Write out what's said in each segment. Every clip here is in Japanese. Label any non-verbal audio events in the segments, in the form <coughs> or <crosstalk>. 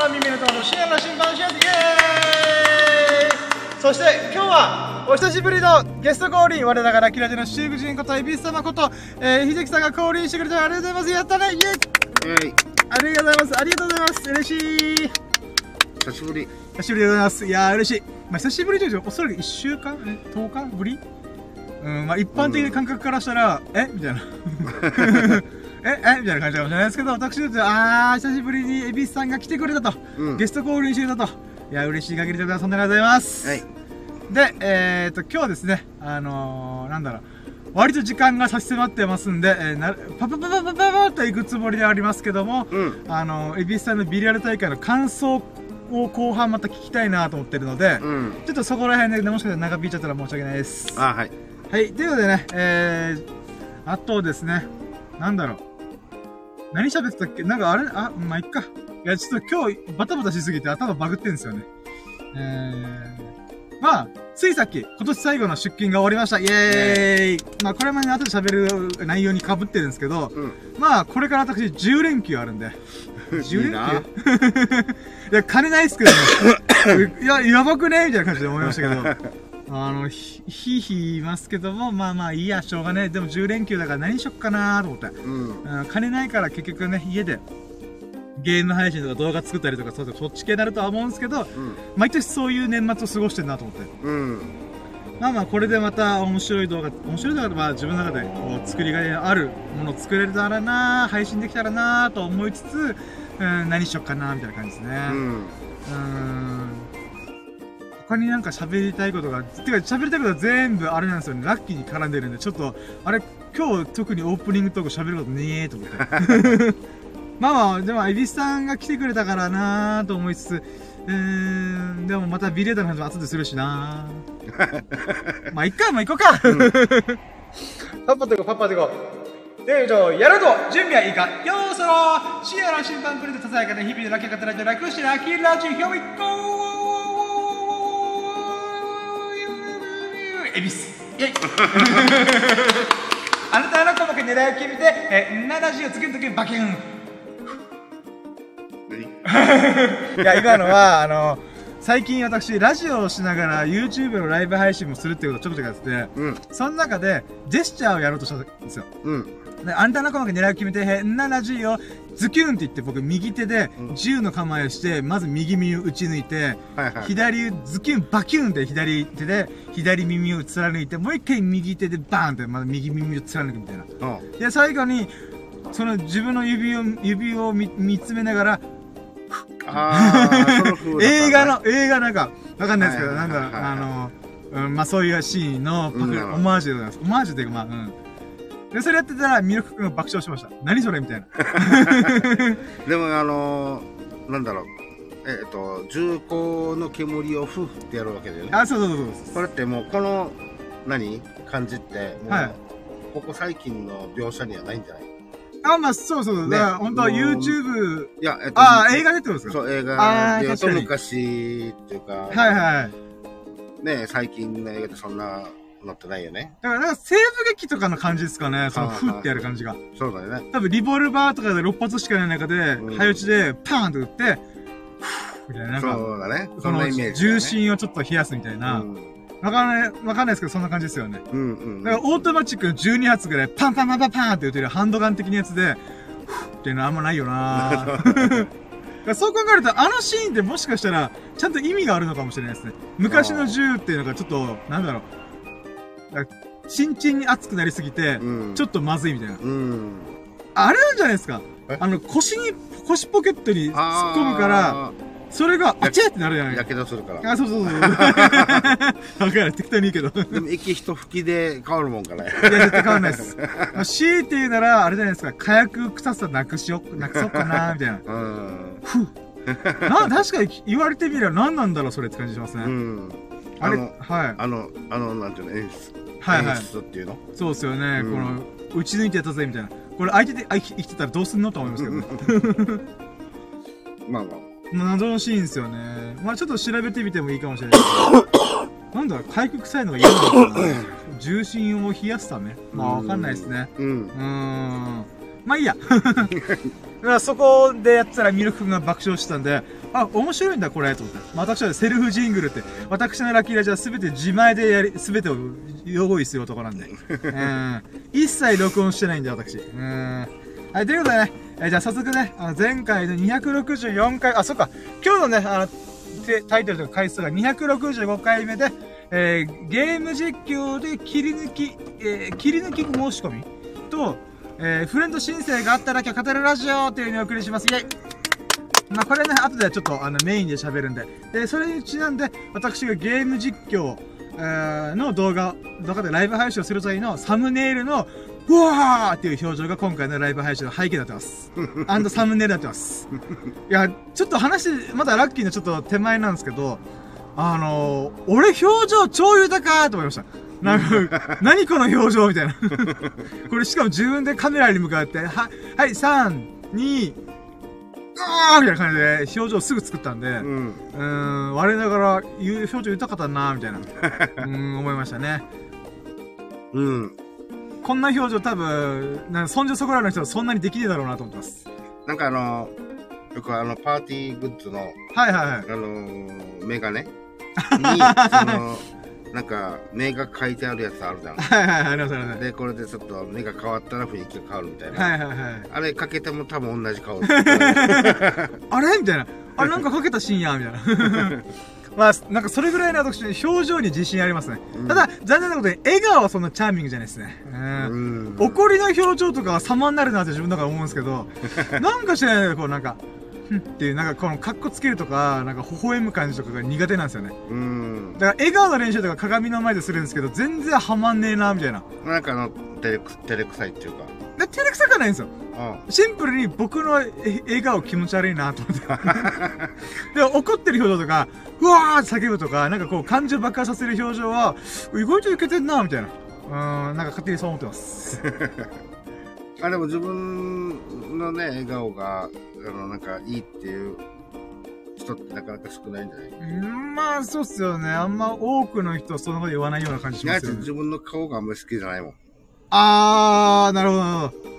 の耳の友の深夜の新版シアイエーイそして今日はお久しぶりのゲスト降臨我ながらキラジのシーブ人ことエビス様こと、えー、秀樹さんが降臨してくれてありがとうございます。やったねイエーイはいありがとうございます。ありがとうございます。嬉しい。久しぶり久しぶりでございます。いやー嬉しい。まあ久しぶりといおそらく1週間え10日ぶり？うんまあ一般的な感覚からしたら、え？みたいなええみたいな感じかもしれないですけど私にとってはあー久しぶりに恵比寿さんが来てくれたと、うん。ゲスト降臨してくれたと。いや嬉しい限りでございますそんなありがとうございます、はい。でえー、っと今日はですねあのー、なんだろう。割と時間が差し迫ってますんで、えー、なパパパパパパパッと行くつもりでありますけども、うん。あの恵比寿さんのビリヤル大会の感想を後半また聞きたいなと思ってるので、うん。ちょっとそこら辺でもしかしたら長引いちゃったら申し訳ないです。あはい。はい。ということでねえー、あとですねなんだろう何喋ってたっけ？なんかあれ？あまあいっか。いやちょっと今日バタバタしすぎて頭バグってんですよね。えー、まあついさっき、今年最後の出勤が終わりました。イエーイ、まあ、これまで後で喋る内容に被ってるんですけど、うん。まあ、これから私10連休あるんで。<laughs> 10いいな。連 <laughs> 休いや、金ないっすけどね。<laughs> いや、やばくね？みたいな感じで思いましたけど。あの、ひ、ひいひい言いますけども、まあまあいいや、しょうがねえ。でも10連休だから何しよっかなと思って。うんうん金ないから結局ね、家で、ゲーム配信とか動画作ったりとか、そうそっち系になるとは思うんですけど、うん毎年そういう年末を過ごしてるなと思って。うんまあまあ、これでまた面白い動画、面白い動画でまあ自分の中でこう作りがいのあるものを作れたらな配信できたらなと思いつつ、うん、何しよっかなみたいな感じですね。ううんん。他になんか喋りたいことが、てか喋りたいことは全部あれなんですよね。ラッキーに絡んでるんで、ちょっと、あれ、今日特にオープニングトーク喋ることねえと思って。<laughs> まあまあ、でも、エビスさんが来てくれたからなと思いつつ、うーん、でもまたビレーダーの話も後でするしなまあ、いっか、まあ、行こうか。パパと行こう、パパと行こう。で、じゃあ、やると準備はいいかよーそろ深夜の審判プレゼントささやかな日々のラッキーが働いて楽しラッキーラジオ Here we go! エビスイェイ。<laughs> あなたの鼓膜狙いを決めて、え、70をつけるときにバキュン。<laughs> いや、今のは、あの、最近私、ラジオをしながら YouTube のライブ配信もするっていうことをちょこちょこやってて、うん。その中で、ジェスチャーをやろうとしたんですよ。うん。で、あんたの鼓膜狙いを決めて、へんななじを、ズキュンって言って僕右手でうん銃の構えをして、まず右耳を打ち抜いて、はいはい左、ズキュン、バキュンって左手で、左耳を貫いて、もう一回右手でバーンって、また右耳を貫くみたいな。うんで、最後に、その自分の指を、指を見見つめながら、映画の、映画なんか、わかんないですけど、なんだろう、はいはいはいはいあの、うん、まあそういうシーンのパクリ、うんオマージュでございます。オマージュっていうか、まあ、うん。で、それやってたら、ミルク君が爆笑しました。何それみたいな。<laughs> でもあのー、なんだろうえっと銃口の煙をフーってやるわけだよねあ、そうそうそうそう。これってもうこの何？感じってもう、はいここ最近の描写にはないんじゃない？あ、まあそうそう。ねだから、本当は YouTube、いや、えっと、ああ、映画でってことですか？そう、映あ画で言うと昔っていうか、はいはい。ね、最近の映画ってそんなのってないよね。だから、なんか西部劇とかの感じですかね。その、はいフってやる感じが。そうだよね。多分、リボルバーとかで6発しかない中で、うん早打ちで、パーンと撃って、フーみたいな、なんか、そうだね。そのイメージ、ね。銃身をちょっと冷やすみたいな。うん。わかんない、わかんないですけど、そんな感じですよね。うんうん。だから、オートマチックの12発ぐらい、パンパンパンパンパンって撃てるハンドガン的なやつで、ふーっていうのはあんまないよな <laughs> だからそう考えると、あのシーンってもしかしたら、ちゃんと意味があるのかもしれないですね。昔の銃っていうのがちょっと、なんだろう。だからチンチンに熱くなりすぎて、うん、ちょっとまずいみたいな。うん。あれなんじゃないですかえ？あの、腰に、腰ポケットに突っ込むから、あそれが、あちゃってなるじゃないーやけどするから。あ、そうそうそう。<laughs> わかる、適当にいいけど。でも息一吹きで変わるもんかね。いや、絶対変わんないです。まあ、強いて言うなら、あれじゃないですか、火薬臭さなくしよ、なくそうかな、みたいな。うん。ふう。な、確かに言われてみれば何なんだろう、それって感じしますね。うん。あれ、あのはい。あの、あの、なんていうの、演出。はいはい演出っていうの？そうですよね、うんこの、打ち抜いてやったぜ、みたいな。これ相手で、あ、生きてたらどうすんのと思いますけどね。<laughs> まあまあ。まあ謎のシーンですよね。まあちょっと調べてみてもいいかもしれないです。なんだ、回復臭いのが嫌なのかな重心を冷やすため？まあわかんないですね。うんう。ーん。まあいいや。<laughs> <laughs> だからそこでやってたらミルク君が爆笑してたんで、あ、面白いんだ、これ、と思って。私はセルフジングルって、私のラッキーラジオは全て自前でやり、全てを用意する男なんで。うん。一切録音してないんで、私。うん。はい、ということでね、えーじゃあ早速ね、あの、前回の264回、あ、そっか、今日のね、あの、タイトルとか回数が265回目で、えーゲーム実況で切り抜き、えー切り抜き申し込みと、えーフレンド申請があったら今日語るラジオっていう風にお送りします。イェイまあ、これね、後でちょっとあのメインで喋るんで。で、それにちなんで、私がゲーム実況、えーの動画、動画でライブ配信をする際のサムネイルの、うわーっていう表情が今回のライブ配信の背景になってます。アンドサムネイルになってます。いや、ちょっと話、まだラッキーのちょっと手前なんですけど、あのー、俺表情超豊かーと思いました。なんか、<laughs> 何この表情みたいな。これしかも自分でカメラに向かって、は、はい、3、2、あーみたいな感じで表情すぐ作ったんで、ううん。ーん、我ながら表情豊かだなーみたいな、<laughs> うーん、思いましたね。うん。こんな表情多分、なんか、そんじょそこらの人はそんなにできねえだろうなと思ってます。なんかあの、よくあの、パーティーグッズの、はいはいはい。あのー、メガネに、<laughs> その、なんか、目が書いてあるやつあるじゃん。<laughs> はいはいはい、ありますあります。で、これでちょっと目が変わったら雰囲気が変わるみたいな。はいはいはい。あれかけても多分同じ顔。<laughs> あれみたいな。あれなんかかけたシーンやみたいな。<laughs> まあ、なんかそれぐらいの私、表情に自信ありますね。うんただ、残念なことに、笑顔はそんなチャーミングじゃないですね。うんうん。怒りの表情とかは様になるなって自分だから思うんですけど、なんか知らないこうなんか、っていう、なんかこのカッコつけるとか、なんか微笑む感じとかが苦手なんですよね。うん。だから笑顔の練習とか鏡の前でするんですけど、全然ハマんねえな、みたいな。なんかあの、照れく、照れくさいっていうか。で、照れくさくはないんですよ。うん。シンプルに僕のえ笑顔気持ち悪いなと思って。<laughs> で、怒ってる表情とか、うわーって叫ぶとか、なんかこう感情爆発させる表情は、意外といけてんな、みたいな。うーん、なんか勝手にそう思ってます。<laughs> あ、でも自分のね、笑顔が、あの、なんかいいっていう人ってなかなか少ないんじゃない？うーん、まあ、そうっすよね。あんま多くの人はそんなこと言わないような感じしますよね。自分の顔があんまり好きじゃないもん。あー、なるほどなるほど。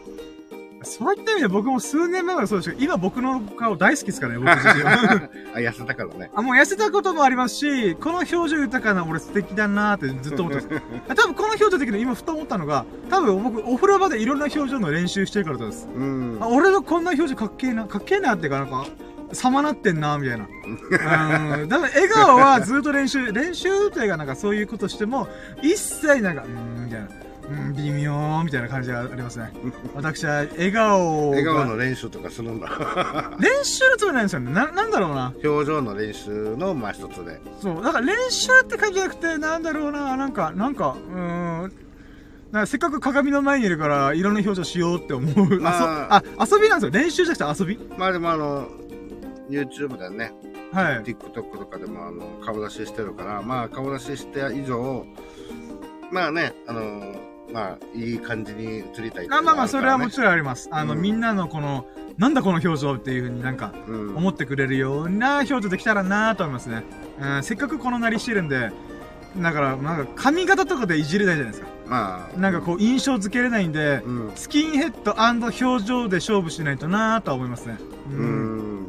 そういった意味で僕も数年前までそうですけど、今僕の顔大好きですからね、僕自身は。<laughs> あ、痩せたからね。あ、もう痩せたこともありますし、この表情豊かな俺素敵だなーってずっと思ってます。あ <laughs> 多分この表情的に今ふと思ったのが、多分僕お風呂場でいろんな表情の練習してるからです。うんあ、。俺のこんな表情かっけえな、かっけえなっていうかなんか、様なってんな、みたいな。<laughs> うん。だから笑顔はずっと練習、練習というかなんかそういうことしても、一切なんか、うーん、みたいな。うん、微妙、みたいな感じがありますね。私は笑顔が笑顔の練習とかするんだ。<laughs> 練習のつもりないんですよね。な、なんだろうな。表情の練習の、まあ一つで。そう、だから練習って感じじゃなくて、なんだろうな、なんか、なんか、うーん、なんかせっかく鏡の前にいるから、いろんな表情しようって思う。まああ遊びなんですよ。練習じゃなくて遊びまあでもあの、YouTube でね、はい。TikTok とかでもあの顔出ししてるから、まあ顔出しして以上、まあね、あの、まあいい感じに映りたいいうのあまあまあ、それはもろちろんあります。あの、うんみんなのこの、なんだこの表情っていうふうになんか、ん。うん。思ってくれるような表情できたらなと思いますね。うん、せっかくこのなりしてるんで、だから、なんか髪型とかでいじれないじゃないですか。まあ。なんかこう、印象付けれないんで、うん。スキンヘッド表情で勝負しないとなとは思いますね。う。ん。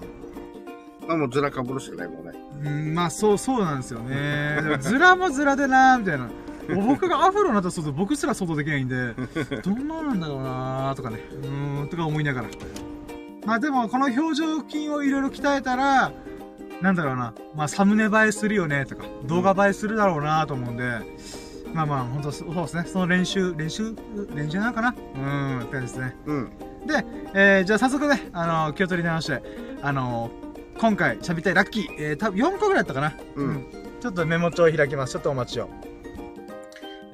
まあもうずらかぶるしかないもんね。うん、まあそう、そうなんですよね。ズラもズラでなみたいな。僕がアフロになったらそ僕すら想像できないんで、<laughs> どんななんだろうなとかね、うーん、とか思いながら。まあでも、この表情筋をいろいろ鍛えたら、なんだろうな、まあサムネ映えするよねとか、動画映えするだろうなと思うんで、まあまあ、本当そうですね。その練習、練習、練習なのかな？うん、って感じですね。うん。で、えー、じゃあ早速ね、あの気を取り直して、あの今回喋りたいラッキー、えー、多分4個ぐらいだったかな。うんちょっとメモ帳を開きます。ちょっとお待ちを。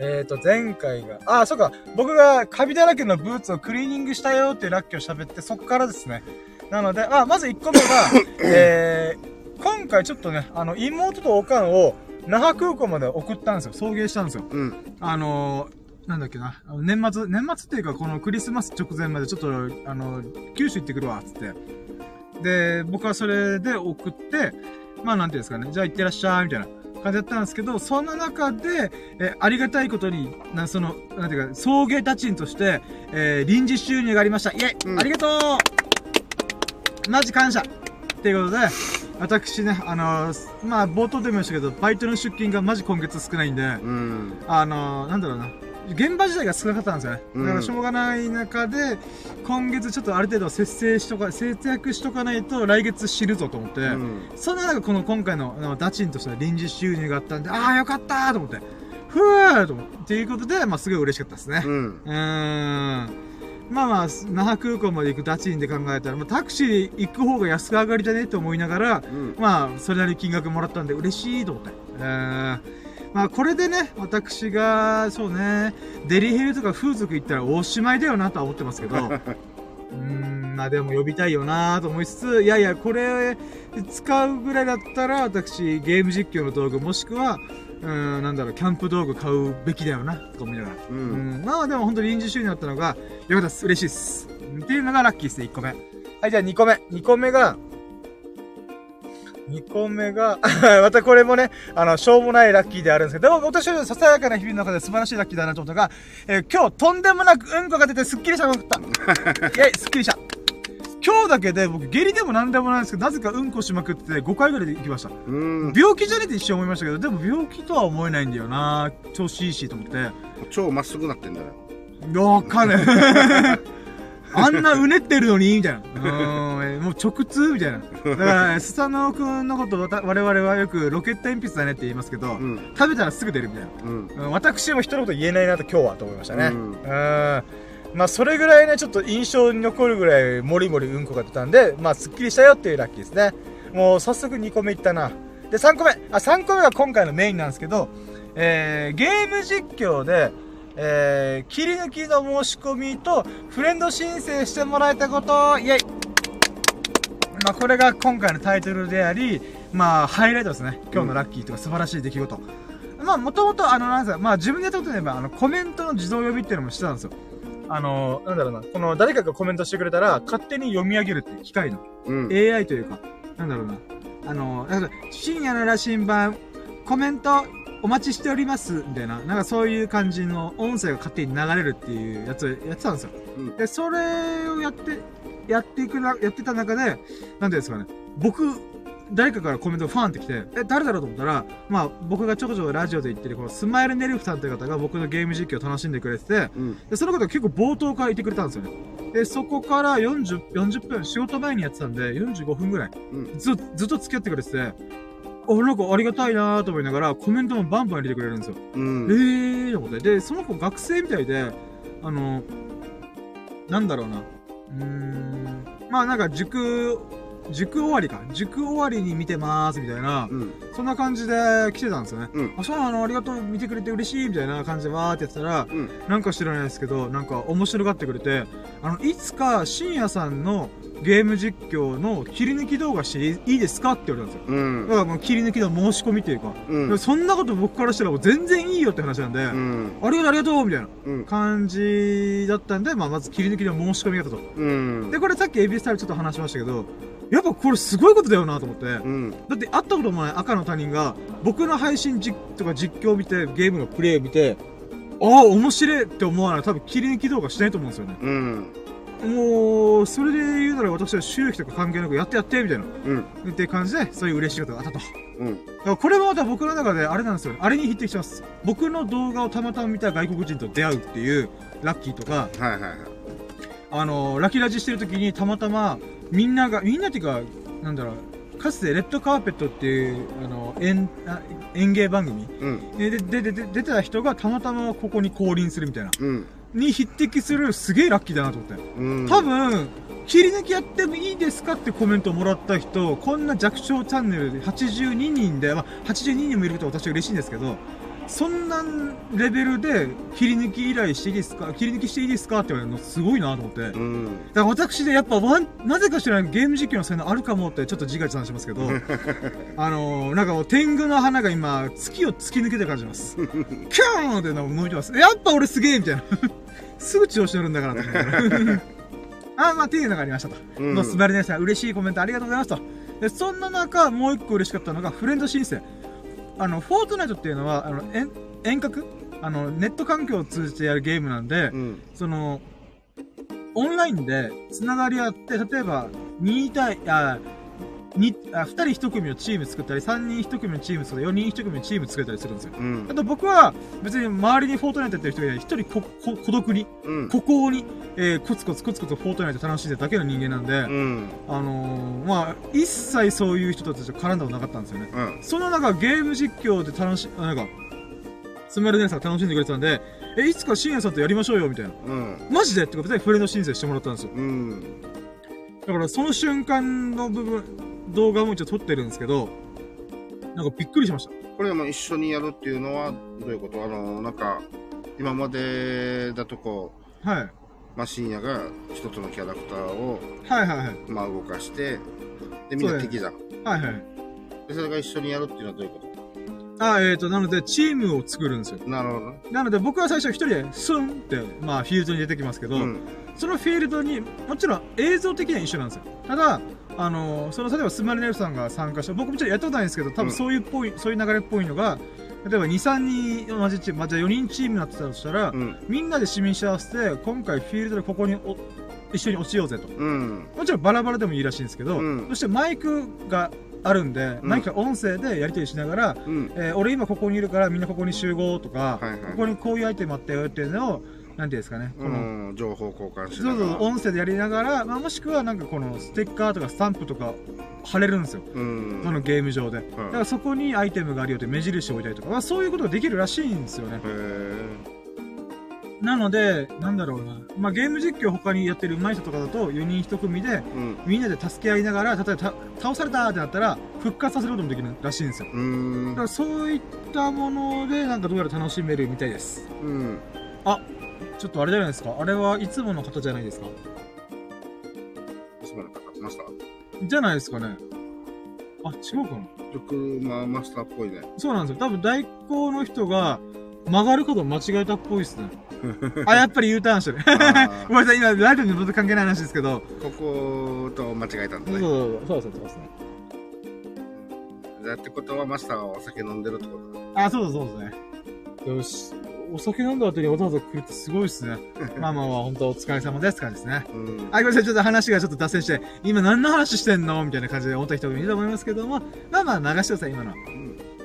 えーと、前回が、あ、そうか、僕がカビだらけのブーツをクリーニングしたよっていうラッキーを喋って、そこからですね。なので、あ、まず1個目が、<coughs> えー、今回ちょっとね、あの、妹とおかんを、那覇空港まで送ったんですよ。送迎したんですよ。うん。あのー、なんだっけな、年末、年末っていうか、このクリスマス直前までちょっと、あの、九州行ってくるわ、つって。で、僕はそれで送って、まあなんていうんですかね、じゃあ行ってらっしゃい、みたいな感じだったんですけど、そんな中で、え、ありがたいことに、な、その、なんていうか、送迎たちんとして、えー臨時収入がありました。イェイ、うんありがとうマジ感謝っていうことで、私ね、あのーまあ、冒頭でも言いましたけど、バイトの出勤がマジ今月少ないんで、うん。あのーなんだろうな。現場自体が少なかったんですよね。うんだからしょうがない中で、今月ちょっとある程度節制しとか、節約しとかないと来月知るぞと思って、うん。そんな中この今回のあのダチンとした臨時収入があったんで、ああよかったーと思って、ふーと思って、っていうことで、まあすごい嬉しかったですね。うん。うーん。まあまあ、那覇空港まで行くダチンで考えたら、まあ、タクシーで行く方が安く上がりだねと思いながら、うん。まあ、それなりに金額もらったんで嬉しいと思って。うーん。まあ、これでね、私が、そうね、デリヘルとか風俗行ったらおしまいだよなとは思ってますけど、<laughs> うーん、まあでも呼びたいよなと思いつつ、いやいや、これ使うぐらいだったら、私、ゲーム実況の道具、もしくは、うーん、なんだろう、キャンプ道具買うべきだよな、と思いながら。う。うんん、まあでも本当に臨時収入だったのが、よかったです。嬉しいです。っていうのがラッキーですね、1個目。はい、じゃあ2個目。2個目が、2個目が、<laughs> またこれもね、あの、しょうもないラッキーであるんですけど、でも私はささやかな日々の中で素晴らしいラッキーだなと思ったのが、えー今日とんでもなくうんこが出てすっきりしたと思った。<laughs> イェイ、すっきりした。今日だけで僕下痢でもなんでもないんですけど、なぜかうんこしまくって5回ぐらいで行きました。うん。病気じゃねえって一瞬思いましたけど、でも病気とは思えないんだよな調子いいしと思って。超まっすぐなってんだよ。わかんない。<laughs> あんなうねってるのにみたいな。うーん、もう直通みたいな。だから、スサノオくんのことわた我々はよくロケット鉛筆だねって言いますけど、うん。食べたらすぐ出るみたいな。うん。うん私も人のこと言えないなと今日はと思いましたね。ううんん。まあ、それぐらいね、ちょっと印象に残るぐらい、もりもりうんこが出たんで、まあ、すっきりしたよっていうラッキーですね。もう、早速2個目いったな。で、3個目。あ、3個目が今回のメインなんですけど、えー、ゲーム実況で、えー、切り抜きの申し込みと、フレンド申請してもらえたこと、イェイまあ、これが今回のタイトルであり、まあ、ハイライトですね。今日のラッキーとか素晴らしい出来事。まあ、もともと、あの、なんですか、まあ、自分でやったことで言えば、あの、コメントの自動呼びっていうのもしてたんですよ。あの、なんだろうな、この、誰かがコメントしてくれたら、勝手に読み上げるっていう機械の、うん。AI というか、なんだろうな、あの、深夜の羅針盤、コメント、お待ちしております、みたいな、なんかそういう感じの音声が勝手に流れるっていうやつをやってたんですよ。うんで、それをやって、やっていくな、やってた中で、なんていうんですかね、僕、誰かからコメントがファンってきて、え、誰だろうと思ったら、まあ、僕がちょこちょこラジオで言ってる、このスマイルネルフさんという方が僕のゲーム実況を楽しんでくれてて、うん。で、その方が結構冒頭からいてくれたんですよね。で、そこから40、40分、仕事前にやってたんで、45分ぐらい、うん。ず、ずっと付き合ってくれてて、あ、なんかありがたいなーと思いながら、コメントもバンバン入れてくれるんですよ。うん。えーと思って。で、その子学生みたいで、あの、なんだろうな。うーん、まあなんか塾、塾終わりか。塾終わりに見てまーすみたいな、うん。そんな感じで来てたんですよね。うん。あ、そうなのありがとう、見てくれて嬉しいみたいな感じでわーってやってたら、うん。なんか知らないですけど、なんか面白がってくれて、あの、いつか深夜さんのゲーム実況の切り抜き動画していいですかって言われたんですよ。うんだ。からもう切り抜きの申し込みっていうか、うん。そんなこと僕からしたらもう全然いいよって話なんで、うん。ありがとうありがとうみたいなうん。感じだったんで、まあまず切り抜きの申し込みがあったと。うん。で、これさっきエビスタイルちょっと話しましたけど、やっぱこれすごいことだよなと思って。うん。だって会ったこともない赤の他人が僕の配信実とか実況を見てゲームのプレイを見てああ面白いって思わない多分切り抜き動画しないと思うんですよねうん。もうそれで言うなら私は収益とか関係なくやってやってみたいなうん。って感じでそういう嬉しいことがあったとうん。らこれもまた僕の中であれなんですよあれに匹敵します僕の動画をたまたま見た外国人と出会うっていうラッキーとかはいはいはい。あのラキラジしてる時にたまたまみんながみんなっていうかなんだろうかつてレッドカーペットっていうあの演あ演芸番組うん。ででででで出てた人がたまたまここに降臨するみたいなうん。に匹敵するすげえラッキーだなと思ってうん。多分切り抜きやってもいいですかってコメントをもらった人こんな弱小チャンネルで82人で、まあ、82人もいることは私は嬉しいんですけどそんなレベルで切り抜き依頼していいですか？切り抜きしていいですかって言われるのすごいなと思って、だかうん。ら私でやっぱワンなぜか知らないゲーム実況の才能あるかもってちょっと自画自賛しますけど <laughs> あのー、なんかもう天狗の花が今月を突き抜けてる感じます。<laughs> キャーンってなんかてます。やっぱ俺すげえみたいな。<laughs> すぐ調子乗るんだからと思いながらあまあっていうのがありましたと、うん。のすばりねさん嬉しいコメントありがとうございますと。でそんな中もう一個嬉しかったのがフレンド申請あのフォートナイトっていうのはあの遠遠隔？あのネット環境を通じてやるゲームなんで、うん。その、オンラインで繋がり合って、例えば、2対、あ、に、あ、二人一組のチーム作ったり、三人一組のチーム作ったり、四人一組のチーム作ったりするんですよ。うんあ。と僕は、別に周りにフォートナイトやってる人がいない、一人こ、こ、孤独に、うん。孤高に、えー、コツコツコツコツフォートナイト楽しんでるだけの人間なんで、うん。あのー、まあ、一切そういう人たちと絡んだことなかったんですよね。うん。その中、ゲーム実況で楽し、あなんか、スメル姉さんが楽しんでくれてたんで、え、いつか深夜さんとやりましょうよ、みたいな。うん。マジでってことで、フレンド申請してもらったんですよ。うん。だから、その瞬間の部分、動画も一応撮ってるんですけど、なんかびっくりしました。これはもう一緒にやるっていうのはどういうこと？あの、なんか、今までだとこはい。う、まあ、深夜が一つのキャラクターを、はいはいはい。まあ、動かして、で、みんな敵じゃん。はいはい。で、それが一緒にやるっていうのはどういうこあ、えーと、なので、チームを作るんですよ。となるほどね。なので、僕は最初一人で、スンって、まあ、フィールドに出てきますけど、うん。そのフィールドに、もちろん映像的には一緒なんですよ。ただ、あのその、例えばスマリネルさんが参加した、僕もちろんやったことないんですけど、多分そういうっぽい、そういう流れっぽいのが、例えば2、3人同じチーム、まあ、じゃあ4人チームになってたとしたら、うん。みんなで市民し合わせて、今回フィールドでここにお一緒に落ちようぜと。うん。もちろんバラバラでもいいらしいんですけど、うんそしてマイクがあるんで、うんマイクが音声でやり取りしながら、うん。えー俺今ここにいるからみんなここに集合とか、はいはいここにこういうアイテムあったよっていうのを、なんていうんですかね、この、うん、情報交換しそうそう、ながら。音声でやりながら、まあ、もしくはなんかこのステッカーとかスタンプとか貼れるんですよ。うん。そのゲーム上で。だからそこにアイテムがあるよって目印を置いたりとか、まあ、そういうことができるらしいんですよね。へなので、なんだろうな。まあ、ゲーム実況他にやってる上手い人とかだと、4人1組で、ーうん。みんなで助け合いながら、例えばた倒されたってなったら、復活させることもできるらしいんですよ。だからそういったもので、なんかどうやら楽しめるみたいです。うん。ちょっとあれじゃないですか？あれはいつもの方じゃないですか？そうなんかってました？じゃないですかね。あ、違うかな。車マスターっぽいね。そうなんですよ。多分代行の人が曲がることを間違えたっぽいですね。<laughs> あ、やっぱり U ターンしてる。あ <laughs> ごめんなさい、今、ライトに全く関係ない話ですけど。ーここと間違えたんだそうね。そうそうそうそうですね。じゃあってことはマスターはお酒飲んでるってことだ。あ、そうだそうですね。よし。お酒飲んだ後にわざわざ来るってすごいっすね。まあまあまあ、本当お疲れ様ですって感じですね。うん。あ、ごめんなさい、ちょっと話がちょっと脱線して、今何の話してんのみたいな感じで思った人もいると思いますけども、まあまあ流してください、今の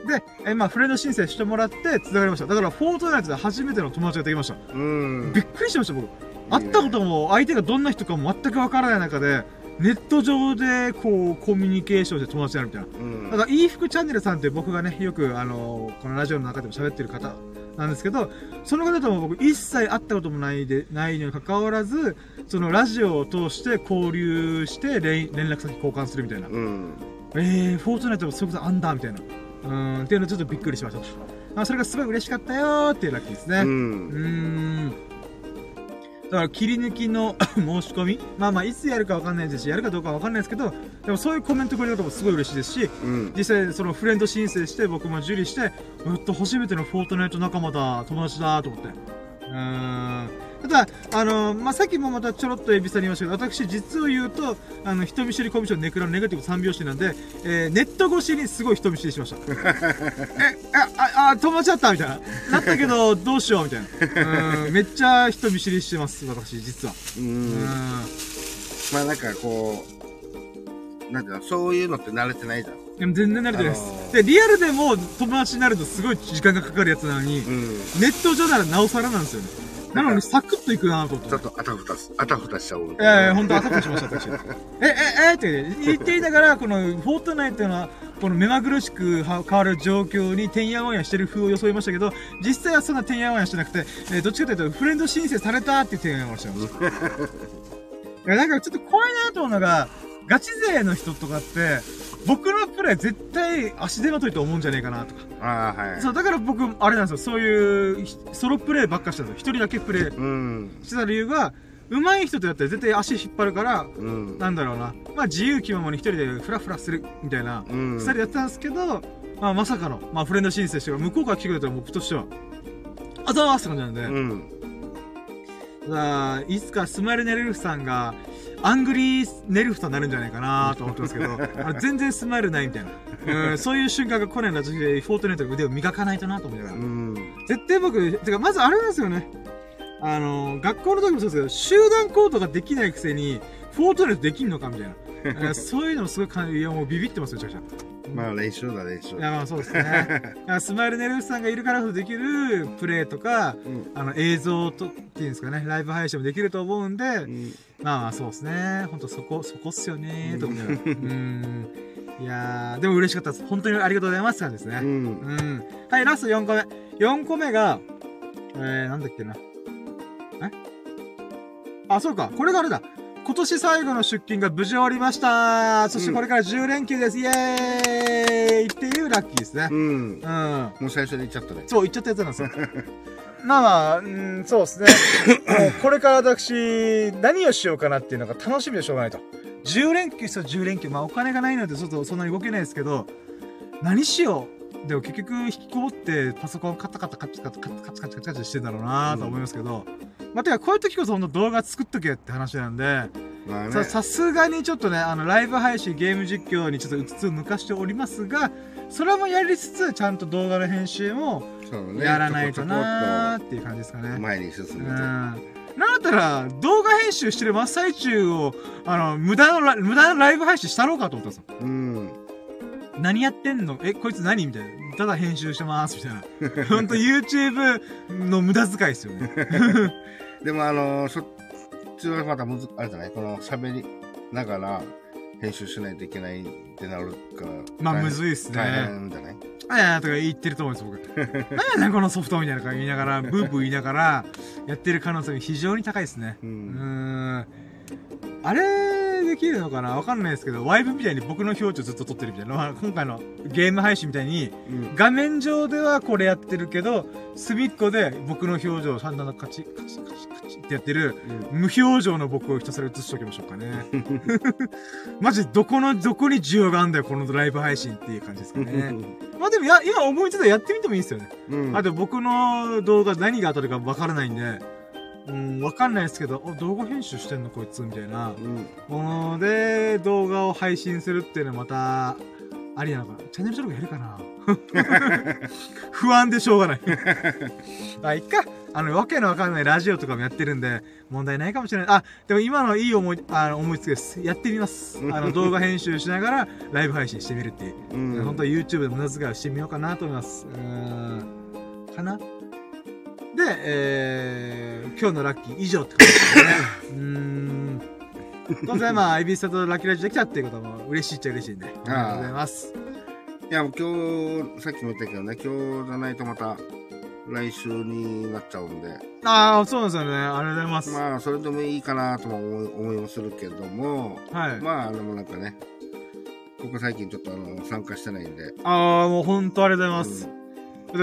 で、え、まあ、フレンド申請してもらって、繋がりました。だから、フォートナイトで初めての友達ができました。うん。びっくりしました、僕。会ったことも、相手がどんな人かも全くわからない中で、ネット上で、こう、コミュニケーションして友達になるみたいな。うん。だから、いい服チャンネルさんって僕がね、よく、あのこのラジオの中でも喋ってる方なんですけど、その方とも僕一切会ったこともないで、ないにもかかわらず、そのラジオを通して交流して連連絡先交換するみたいな。うん。えー、フォートナイトもそういうことあんだ、みたいな。うーん、っていうのちょっとびっくりしました。まあ、それがすごい嬉しかったよーっていうラッキーですね。う。うんーん。だから切り抜きの <coughs> 申し込み？まあまあいつやるかわかんないですしやるかどうかわかんないですけどでもそういうコメントくれることもすごい嬉しいですしうん。実際そのフレンド申請して僕も受理してやっと初めてのフォートナイト仲間だ友達だと思って。うーんただ、あのまあ、さっきもまたちょろっとエビさんに言いましたけど、私、実を言うと、あの、人見知りコミュ障ネクラのネガティブ三拍子なんで、えーネット越しにすごい人見知りしました。<laughs> え、あ、あ、あ、友達だった？みたいな。なったけど、どうしよう？みたいな。うん、めっちゃ人見知りしてます、私、実は。う。うんん。まあなんかこう、なんていうの、そういうのって慣れてないじゃん。でも全然慣れてないです。あのーで、リアルでも友達になるとすごい時間がかかるやつなのに、うん。ネット上ならなおさらなんですよね。なのにサクッといくなと思ってちょっ。とあたふたす、あたふたしちゃう。いやいや、ほんと、アタックしました、私。え、え、えって言っていながら、この、フォートナイトの、この目まぐるしくは変わる状況に、てんやわんやしてる風を装いましたけど、実際はそんなてんやわんやしてなくて、えーどっちかというと、フレンド申請されたっていうてんやわんやしてました。<laughs> いや、なんかちょっと怖いなと思うのが、ガチ勢の人とかって、僕のプレイ絶対足手まといと思うんじゃねえかなとか。ああ、はい。そう、だから僕、あれなんですよ、そういう、ひソロプレイばっかしたんですよ。一人だけプレイうん。してた理由が、上手い人とやったら絶対足引っ張るから、うん。なんだろうな。まあ自由気ままに一人でフラフラするみたいな、うん。二人やってたんですけど、まあまさかの、まあフレンド申請して向こうから来てくれたら僕としては、あざーすって感じなんで、うん。だいつかスマイルネルフさんが、アングリーネルフとなるんじゃないかなと思ってますけど、<laughs> あの全然スマイルないみたいな。うん、そういう瞬間が来ないんだとフォートナイトの腕を磨かないとなと思いながらう。ん。絶対僕、てか、まずあれなんですよね。あの、学校の時もそうですけど、集団行動ができないくせに、フォートナイトできんのかみたいな。えーそういうのもすごい感じ、いやもうビビってますよ、めちゃくちゃ。まあ練習だ練習いや、まあそうですね。<laughs> スマイルネルフさんがいるからこそできるプレイとか、うんあの映像と、っていうんですかね、ライブ配信もできると思うんで、うんまあまあそうですね。ほんとそこ、そこっすよねと思いながら。うん。いやー、でも嬉しかったです。本当にありがとうございますって感じですね。うんうん。はい、ラスト4個目。4個目が、えー、なんだっけな。え？あ、そうか。これがあれだ。今年最後の出勤が無事終わりました。そしてこれから10連休です。イエーイっていうラッキーですねう。んうん。もう最初に言っちゃったねそう、言っちゃったやつなんですよ。まあまあ、うん、そうですね。もうこれから私、何をしようかなっていうのが楽しみでしょうがないと。10連休したら10連休。まあお金がないのでちょっとそんなに動けないですけど、何しよう。でも結局引きこもってパソコンカタカタカチカチカチカチカチカチカチしてんだろうなと思いますけど、まあてかこういう時こそほんと動画作っとけって話なんで、まあね。ささすがにちょっとね、あの、ライブ配信、ゲーム実況にちょっとうつつを抜かしておりますが、それもやりつつ、ちゃんと動画の編集もやらないとなーっていう感じですかね。前に進うん。なんだったら、動画編集してる真っ最中を、あの、無駄のラ、無駄なライブ配信したろうかと思ったんですよ。うん何やってんの？え、こいつ何？みたいな。ただ編集してます、みたいな。ほんと YouTube の無駄遣いですよね。<laughs> でもあのそっちはまたむずあれじゃない？この喋りながら編集しないといけないってなるからまあ、むずいっすね。大変じゃない？あやとか言ってると思うんです、僕。何やねん、このソフトみたいなこと言いながら、ブーブー言いながら、やってる可能性が非常に高いですね。ううんーん。あれ、できるのかな？わかんないですけど、ワイプみたいに僕の表情ずっと撮ってるみたいな。まあ今回のゲーム配信みたいに、うん画面上ではこれやってるけど、隅っこで僕の表情をサンダのカチカチカチカチってやってる、無表情の僕をひたすら映しておきましょうかね。<laughs> マジどこの、どこに需要があんだよ、このライブ配信っていう感じですかね。まあでもや、今思いついたらやってみてもいいですよね。うんあと僕の動画何が当たるかわからないんで、うん、わかんないですけど、お動画編集してんのこいつみたいなうんで、動画を配信するっていうのはまた、ありなのかなチャンネル登録やるかな <laughs> 不安でしょうがない。<laughs> あ、いっか。あの、わけのわかんないラジオとかもやってるんで、問題ないかもしれない。あ、でも今のいい思い、あの、思いつきです。やってみます。<laughs> あの、動画編集しながら、ライブ配信してみるっていう。うん本当は YouTube で無駄遣いをしてみようかなと思います。うーん。かな？で、えー、今日のラッキー以上って感じですね。<laughs> うーん。当然まあ、エビスタとラッキーラジオできたっていうことも嬉しいっちゃ嬉しいんで。ありがとうございます。いやもう今日さっきも言ったけどね今日じゃないとまた来週になっちゃうんでああ、そうなんですよね。ありがとうございます。まあそれでもいいかなとも思い思いもするけどもはい。まあでもなんかねここ最近ちょっとあの参加してないんでああ、もう本当ありがとうございます。だって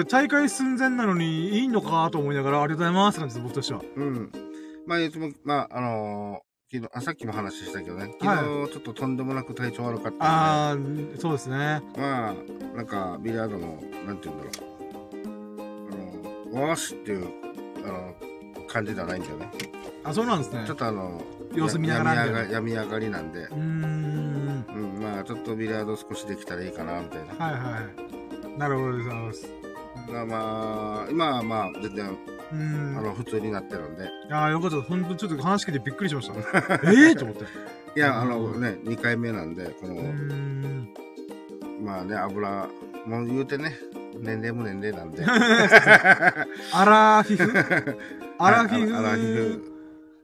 大会寸前なのにいいのかと思いながらありがとうございますって感じです、僕としては。うん。まあ、いつも、まあ、あのー昨日あ、さっきも話したけどね、昨日ちょっととんでもなく体調悪かったんで、ああ、そうですね。まあ、なんか、ビリヤードの、なんて言うんだろう、あの、わーしっていう、あの、感じではないんだよね。あ、そうなんですねちょ。っとあの、様子見ながらやみ病み上がりなんでう、ーん。うん、まあ、ちょっとビリヤード少しできたらいいかな、みたいな。はいはい。なるほどでございます。まあ、まあ、今はまあ、全然、うーん。あの、普通になってるんで、ああ、よかった。ほんとちょっと話聞いてびっくりしました。<laughs> ええと思って。いや、あのうんね、2回目なんで、この、うーん。まあね、油、もう言うてね、年齢も年齢なんで。<laughs> アラフィフ？<laughs> アラフィフ？アラフィフ。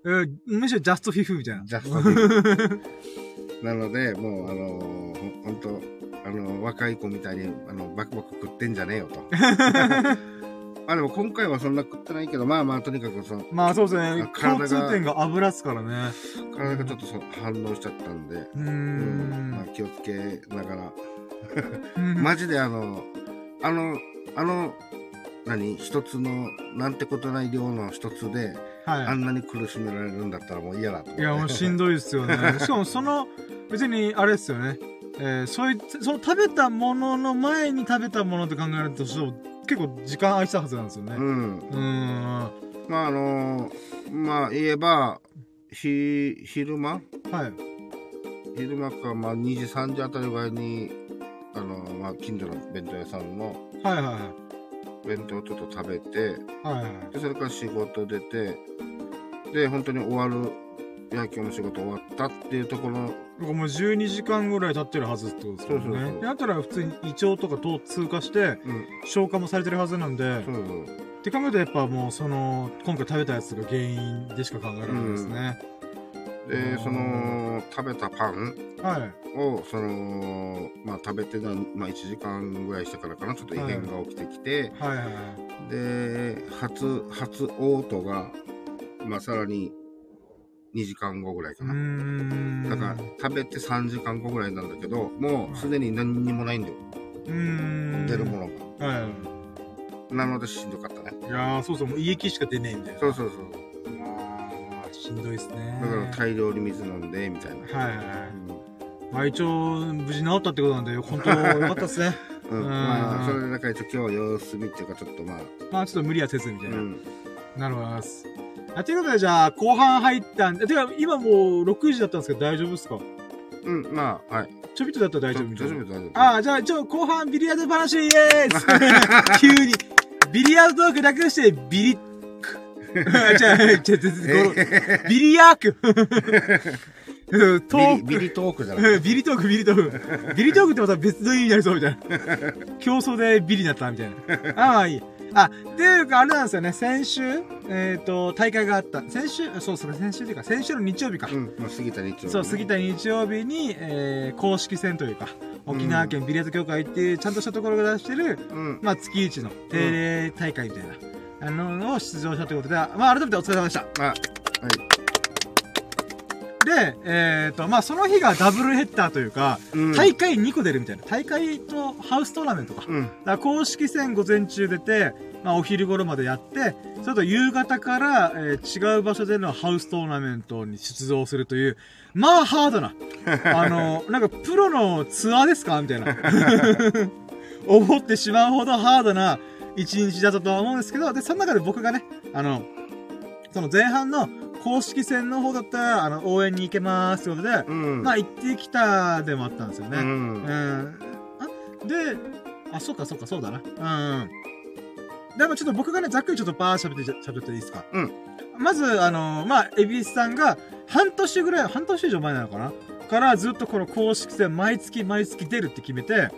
えーむしろジャストフィフみたいな。ジャストフィフなので、もう、あのー、ほんと、あの、若い子みたいに、あの、バクバク食ってんじゃねえよと。<laughs> まあでも今回はそんな食ってないけど、まあまあとにかくその、まあそうですね。体が共通点が油っすからね。体がちょっとそ反応しちゃったんで、うんまあん。気をつけながら、うんマジであの、あの、あの、何一つの、なんてことない量の一つで、あはんなに苦しめられるんだったらもう嫌だと思っい。て。いや、もうしんどいですよね。<laughs> しかもその、別に、あれですよね。えー、そういその食べたものの前に食べたものって考えると、そう結構時間空いてたはずなんですよね。うん。うーん。まああのまあ言えば、ひ、昼間？はい。昼間か、まあ2時、3時あたりぐらいに、あのまあ近所の弁当屋さんのはいはいはい。弁当をちょっと食べて、はいはい。で、それから仕事出て、で、本当に終わる、いや、今日の仕事終わったっていうところもう12時間ぐらい経ってるはずってことですよね。そうそうそうでだったら普通に胃腸とかと通過して、うん。消化もされてるはずなんで、そうそう。って考えるとやっぱもうその、今回食べたやつが原因でしか考えられないですね。で、その、食べたパンはい。を、その、まあ食べてな、まあ1時間ぐらいしてからかな、ちょっと異変が起きてきて、はいはいはい。で、初、初嘔吐が、まあさらに2時間後ぐらいかな。ん。だから食べて3時間後ぐらいなんだけど、もうすでに何にもないんだよ。うーん。出るものが。はいはなのでしんどかったね。い。いやー、そうそう、もう胃液しか出ねえみたいな。そうそうそう。しんどいですね。だから大量に水飲んで、みたいな。はいはいはい。うんまあ一応、無事治ったってことなんで、本当 <laughs> よかったですね。うん、うんまあ、それでなんか一応今日は様子見っていうか、ちょっとまあ、まあちょっと無理はせずみたいな。うん、なるほどです。あ、ということで、じゃあ、後半入ったんで、てか、今もう6時だったんですけど、大丈夫ですか？うん、まあ、はい。ちょびっとだったら大丈夫みたいな。大丈夫、大丈夫。ああ、じゃあ、一応、後半ビリヤード話イエーイ <laughs> 急に。ビリヤードトーク楽して、ビリック。じ <laughs> ゃあ、じゃあ、え <laughs> ビリヤーク。うんトビリ、ーク。ビリトークじゃなうんい。ビリトーク、ビリトーク。ビリトークってまた別の意味になりそうみたいな。競争でビリになったみたいな。ああ、いい。あ、っていうか、あれなんですよね。先週、えっ、と、大会があった。先週、そうそう、先週っていうか、先週の日曜日か。うん、もう過ぎた日曜日ねそう、過ぎた日曜日に、えー、公式戦というか、沖縄県ビリヤード協会っていう、ちゃんとしたところが出してる、うん。まあ、月一の定例大会みたいな、あの、を出場したということで、まあ、改めてお疲れ様でした。あ、はい。で、えっ、と、まあ、その日がダブルヘッダーというか、うん。大会2個出るみたいな。大会とハウストーナメントか。うん。ら公式戦午前中出て、まあ、お昼頃までやって、それと夕方から、えー違う場所でのハウストーナメントに出場するという、まあ、ハードな。<laughs> あの、なんか、プロのツアーですか？みたいな。<laughs> 思ってしまうほどハードな一日だったとは思うんですけど、で、その中で僕がね、あの、その前半の公式戦の方だったら、あの、応援に行けますってことで、うん。まあ、行ってきたでもあったんですよね。ううん。ん。あで、あ、そっかそっか、そうだな。うん。でもちょっと僕がね、ざっくりちょっとバー喋って、喋っていいですか？うん。まず、あのまあ、エビスさんが、半年ぐらい、半年以上前なのかな？からずっとこの公式戦、毎月毎月出るって決めて、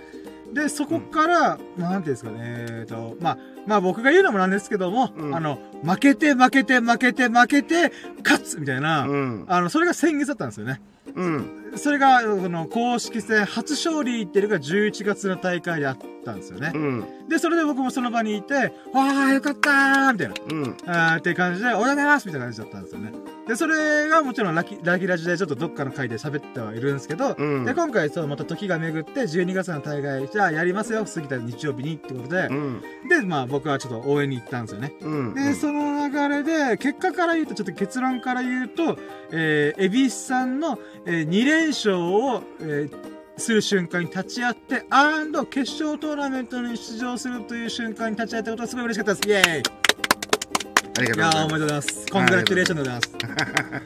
で、そこから、まあなんていうんですかね、えーと、まあ、まあ僕が言うのもなんですけども、うんあの、負けて負けて負けて負けて、勝つみたいな、うん。あの、それが先月だったんですよね。うん。それが、この公式戦初勝利っていうのが11月の大会であったんですよねう。ん。で、それで僕もその場にいて、わー、よかったーみたいな。うん。あーっていう感じで、おはようございますみたいな感じだったんですよね。で、それがもちろんラキラギラジでちょっとどっかの回で喋ってはいるんですけど、うん。で、今回そう、また時が巡って、12月の大会、じゃあやりますよ、過ぎた日曜日にってことでう、ん。で、まあ僕はちょっと応援に行ったんですよね。うん。で、その流れで、結果から言うと、ちょっと結論から言うと、えー、エビスさんの、えー、2連勝を、えーする瞬間に立ち会って、アンド決勝トーナメントに出場するという瞬間に立ち会ったことはすごい嬉しかったです。イェーイありがとうございます。おめでとうございます。コングラチュレーションでございます。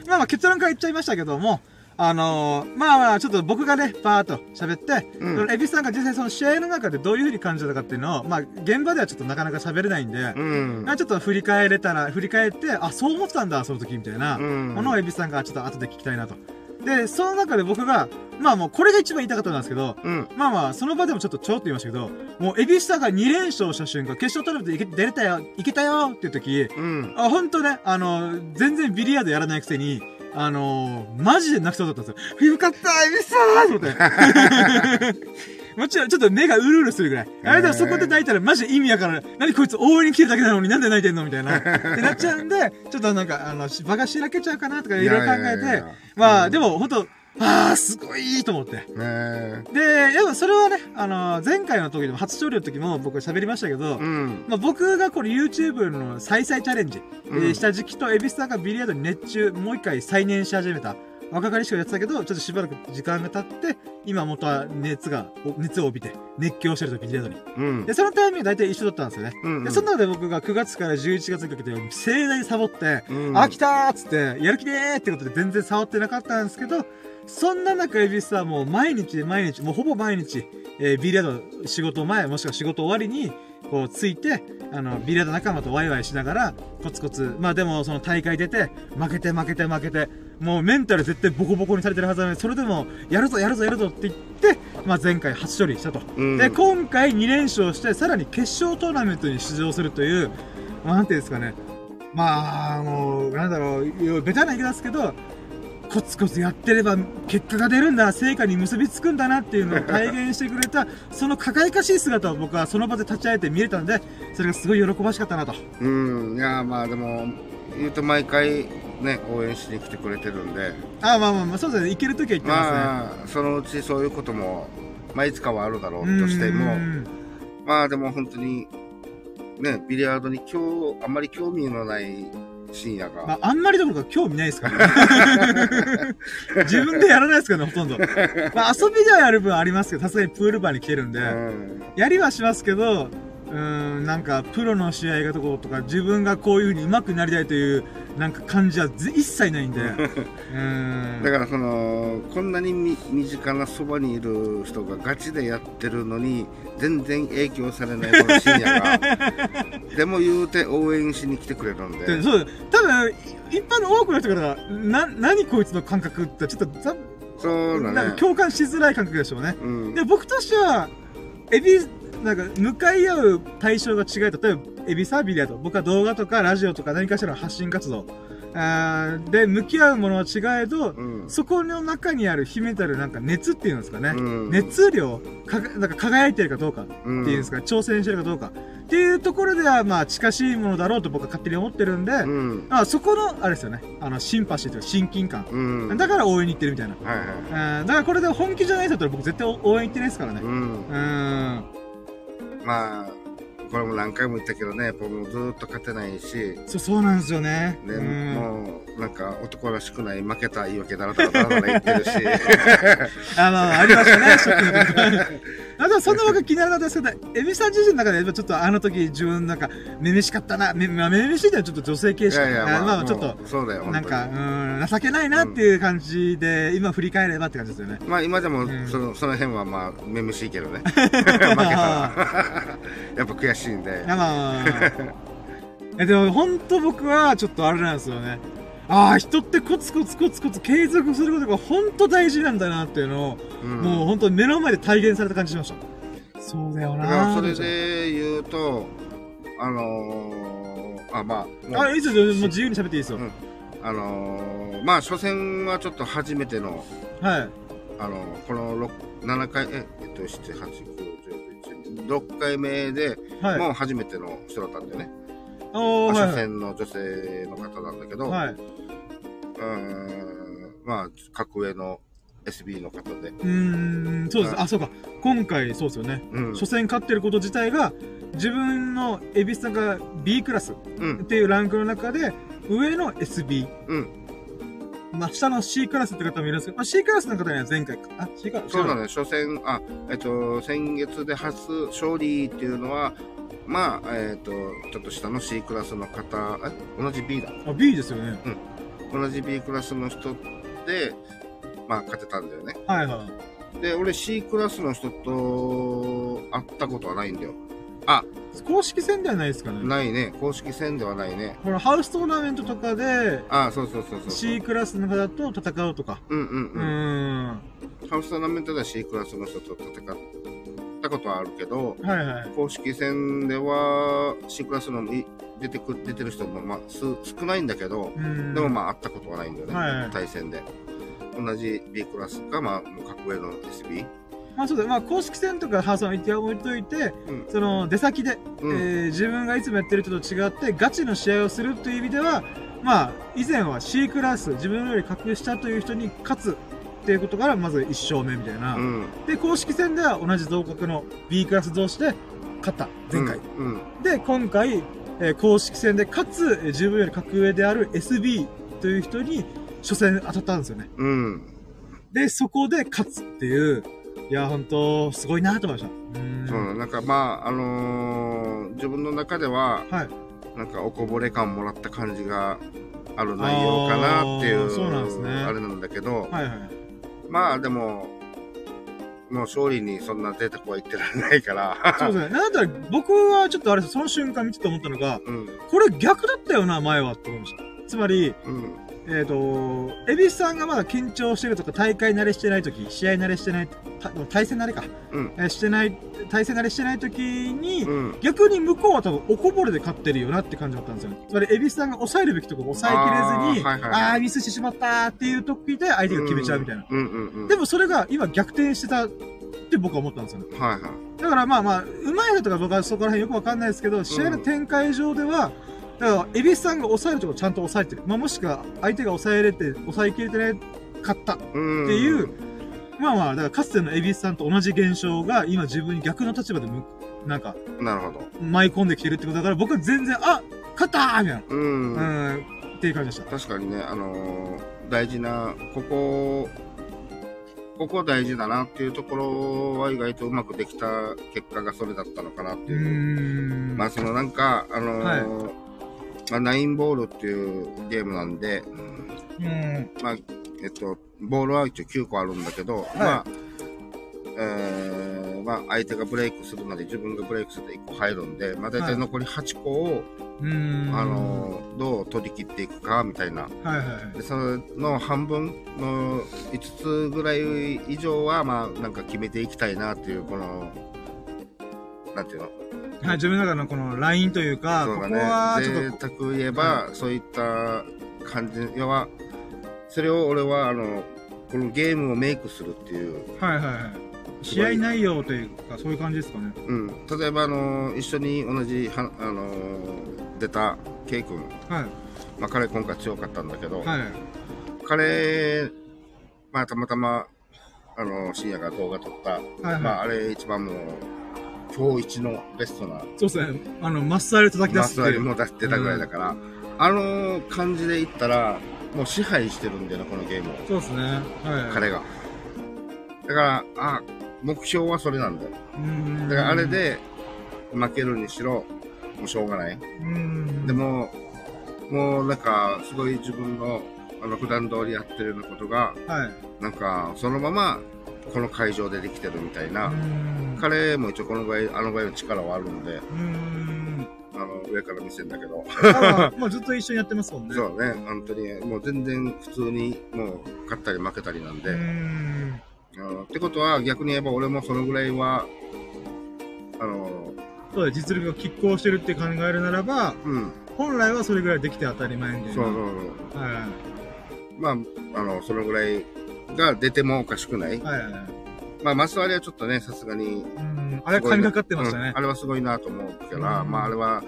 <laughs> まあまあ結論から言っちゃいましたけども、あのー、まあまあ、ちょっと僕がね、パーっと喋って、うんエビスさんが実際その試合の中でどういう風に感じたかっていうのを、まあ、現場ではちょっとなかなか喋れないんで、うんまあ、ちょっと振り返れたら、振り返って、あ、そう思ってたんだ、その時、みたいなうんものをエビスさんがちょっと後で聞きたいなと。で、その中で僕が、まあもうこれが一番言いたかったんですけど、うん。まあまあ、その場でもちょっとちょろっと言いましたけど、もうエビスさんが2連勝した瞬間、決勝トーナメント出れたよ、いけたよっていう時、うん。あ、ほんとね、あの、全然ビリヤードやらないくせに、あのマジで泣きそうだったんですよ。よかった、エビスさんと思って。<laughs> もちろん、ちょっと目がうるうるするぐらい。あれでもそこで泣いたらマジで意味やから、何こいつ応援に来てるだけなのになんで泣いてんのみたいな。<laughs> ってなっちゃうんで、ちょっとなんか、あの、場がしらけちゃうかなとかいろいろ考えてまあ、うんでもほんと、あー、すごいと思って。ねえ。で、でもそれはね、あの、前回の時でも初勝利の時も僕は喋りましたけど、うん。まあ、僕がこれ YouTube の再々チャレンジ、うんえーした時期と、エビスさんがビリヤードに熱中、もう一回再燃し始めた。若かりしくやってたけど、ちょっとしばらく時間が経って、今元は熱が、お熱を帯びて、熱狂してるとビリヤードに。うんで、。そのタイミング大体一緒だったんですよね。うん。で、その中で僕が9月から11月にかけて盛大にサボって、うん、あ、来たーっつって、やる気ねーってことで全然触ってなかったんですけど、そんな中、エビスはもう毎日毎日、もうほぼ毎日、えービリヤード仕事前、もしくは仕事終わりに、こうついて、あの、ビリヤード仲間とワイワイしながら、コツコツ、まあでもその大会出て、負けて負けて負けて、もうメンタル絶対ボコボコにされてるはずなのに、それでも、やるぞやるぞやるぞって言って、まあ前回初勝利したと。うんで、今回2連勝して、さらに決勝トーナメントに出場するという、まあなんていうんですかね。まあ、もう、なんだろう、ベタな言い方ですけど、コツコツやってれば結果が出るんだ、成果に結びつくんだなっていうのを体現してくれた、<laughs> その輝かしい姿を僕はその場で立ち会えて見れたんで、それがすごい喜ばしかったなと。うん、いや、まあでも、言うと毎回ね、応援しに来てくれてるんで、あまあまあまあ、そうですね、行けるときは行ってますね。まあ、そのうちそういうことも、まあ、いつかはあるだろううんとしても、まあでも本当に、ね、ビリヤードに今日、あんまり興味のない深夜が、まあ、あんまりどころか興味ないですからね。<laughs> 自分でやらないですからね、ほとんど。まあ、遊びではやる分ありますけど、さすがにプールバーに来てるんで、うん、やりはしますけど、うーん、なんか、プロの試合がどことか、自分がこういう風に上手くなりたいという、なんか感じはず一切ないんで、<laughs> うーん。だからその、こんなにみ身近なそばにいる人がガチでやってるのに、全然影響されないこの深夜が、<laughs> でも言うて応援しに来てくれるんで、でそう多分、い一般の多くの人から、な、何こいつの感覚って、ちょっとざ、そうだなんかね。共感しづらい感覚でしょうね。うん、で、僕としては、エビ、なんか、向かい合う対象が違い、例えば、エビサービリだと。僕は動画とかラジオとか何かしらの発信活動。あーで、向き合うものは違えど、うん、そこの中にある秘めたるなんか熱っていうんですかね。うん熱量かが、なんか輝いてるかどうかっていうんですか、挑戦してるかどうか。っていうところでは、まあ、近しいものだろうと僕は勝手に思ってるんで、うん、まあ、そこの、あれですよね。あの、シンパシーというか親近感。うん、だから応援に行ってるみたいな。はいはい。うん、だからこれで本気じゃない人だったら僕絶対応援行ってないですからね。うん。まあ、これも何回も言ったけどね、やっぱもうずーっと勝てないし、そう、そうなんですよね。ね、うん。もう、なんか男らしくない、負けた言い訳だらだらだら言ってるし、<laughs> あ、まあまあ、ありましたね、<laughs> 初期の時あ、でもそんな僕気にならなかったですけど、エビさん自身の中で、やっぱちょっとあの時自分なんか、めめしかったな、め、まあ、めめしいのはちょっと女性形式。いやいや、あまあ、ちょっと、そうだよ、なんか、本うん、情けないなっていう感じで、今振り返ればって感じですよね。まあ今でもうんその、その辺はまあ、めむしいけどね。<laughs> 負けたら。<laughs> やっぱ悔しいんでまあまあまあまあ。え、でも本当僕はちょっとあれなんですよね。ああ、人ってコツコツコツコツ継続することが本当大事なんだなっていうのを、うんもう本当に目の前で体現された感じしました。そうだよなだからーそれで言うと、あのー、あ、まあ、あ、いいですよ、もう自由に喋っていいですよ。うんあのー、まあ、初戦はちょっと初めての、はい。あのこの6 7回、え、えっと、7、8、9、10、11、6回目で、はい。もう初めての人だったんだよね。まあ初はい。戦の女性の方なんだけど、はい。うーん、まあ、格上の SB の方で、うーん、そうです。あ、そうか。今回、そうですよね。うん、初戦勝ってること自体が、自分のエビスさんが B クラスっうん、ていうランクの中で、上の SB。うん、まあ、下の C クラスって方もいるんですけど、まあ、C クラスの方には前回か。あ、C クラスね。そうだね、初戦、あ、えっと、先月で初勝利っていうのは、まあ、えっと、ちょっと下の C クラスの方、え、同じ B だ。あ、B ですよね。同じ B クラスの人で、まあ、勝てたんだよね。はいはい。で、俺 C クラスの人と会ったことはないんだよ。あ、公式戦ではないですかね。ないね。公式戦ではないね。このハウストーナメントとかで、あ、そうそうそうそう。C クラスの方と戦うとか。うんうんううん。ーん。ハウストーナメントでは C クラスの人と戦ったことはあるけど、はいはい。公式戦では C クラスのい出てく出てる人も、まあ、す少ないんだけど。でもまあ会ったことはないんだよね、はいはい対戦で。同じ B クラスか、まあ、格上の SB。まあそうだ、まあ公式戦とかハウスの一定は置いといて、うんその出先で、うんえー自分がいつもやってる人と違ってガチの試合をするという意味では、まあ以前は C クラス、自分より格下という人に勝つっていうことからまず1勝目みたいな。うん。で、公式戦では同じ同格の B クラス同士で勝った、前回。うん。で、今回、えー公式戦で、かつ、えー自分より格上である SB という人に初戦当たったんですよね。うん。で、そこで勝つっていう、いや、本当すごいなと思いました。うーん。そうなんかまあ、あのー自分の中では、はい。なんかおこぼれ感もらった感じがある内容かなっていう、あーそうなんですねあれなんだけど、はいはい。まあでも、もう勝利にそんな贅沢は言ってられないから。そうですね。なんだったら、僕はちょっとあれですその瞬間見てて思ったのが、うん。これ逆だったよな、前は、って思いました。つまり、うん。えっ、と、エビスさんがまだ緊張してるとか、大会慣れしてない時、試合慣れしてない、た対戦慣れか、うん。えーしてない、対戦慣れしてない時に、うん。逆に向こうは多分おこぼれで勝ってるよなって感じだったんですよね。つまり、エビスさんが抑えるべきところ抑えきれずに、あーはいはいはいあー、ミスしてしまったーっていう時で相手が決めちゃうみたいな。うんうんうん。でもそれが今逆転してたって僕は思ったんですよね。はいはい。だからまあまあ、うまいのとか僕はそこら辺よくわかんないですけど、試合の展開上では、だから、エビスさんが抑えるところちゃんと抑えてる。まあもしくは相手が抑えれて、抑えきれてないかったっうん。ていう、まあまあ、だからかつてのエビスさんと同じ現象が今自分に逆の立場でむ、なんか、なるほど。舞い込んできてるってことだから、僕は全然、あ勝ったーみたいな。うん。うん、っていう感じでした。確かにね、あのー大事な、ここ、ここ大事だなっていうところは意外とうまくできた結果がそれだったのかなっていう。ん。まあそのなんか、あのーまあ、ナインボールっていうゲームなんで、うん。まあ、えっと、ボールは一応9個あるんだけど、まあ、えー、まあ相手がブレイクするまで自分がブレイクすると1個入るんで、まあ大体残り8個を、うーん。あのーどう取り切っていくかみたいな。はいはいはい。でその半分の5つぐらい以上は、まあ、なんか決めていきたいなっていう、この、なんていうの？はい、自分の中のこのラインというか、ここそうだねはちょっ贅沢言えば、そういった感じ、要は、それを俺は、あの、このゲームをメイクするっていう、と、はいはいはい。試合内容というか、そういう感じですかね。うん、例えば、あの、一緒に同じ、はあの、出た、ケイ君、はい。まあ、彼今回強かったんだけど、はい。彼、まあ、たまたま、あの、深夜が動画撮った、はいはい。まあ、あれ一番もう、今日一のベストな、そうですね。あの、マッサール叩き出すっていう。ワリも出してたぐらいだから、あの感じで言ったら、もう支配してるんだよな、このゲームを。そうですね。はい。彼が。だから、あ、目標はそれなんだよ。うーん。だからあれ、で、負けるにしろ、もうしょうがない。うーん。で、も、もうなんか、すごい自分の、あの、普段通りやってるようなことが、はい。なんか、そのまま、この会場でできてるみたいな。彼も一応このぐらい、あのぐらいの力はあるんで、ん。あの、上から見せんだけど。あまあ、ずっと一緒にやってますもんね。<laughs> そうね、本当に、もう全然普通に、もう、勝ったり負けたりなんで。ん。ってことは、逆に言えば俺もそのぐらいは、あの、そうだ、実力が拮抗してるって考えるならば、うん、本来はそれぐらいできて当たり前んで。そうそうそう。はまあ、あの、そのぐらいが出てもおかしくない。い。はいはいはい。まあ、マスワリはちょっとね、さすがに。うん。あれは神がかってましたねうん。あれはすごいなと思うから、うんまあ、あれは、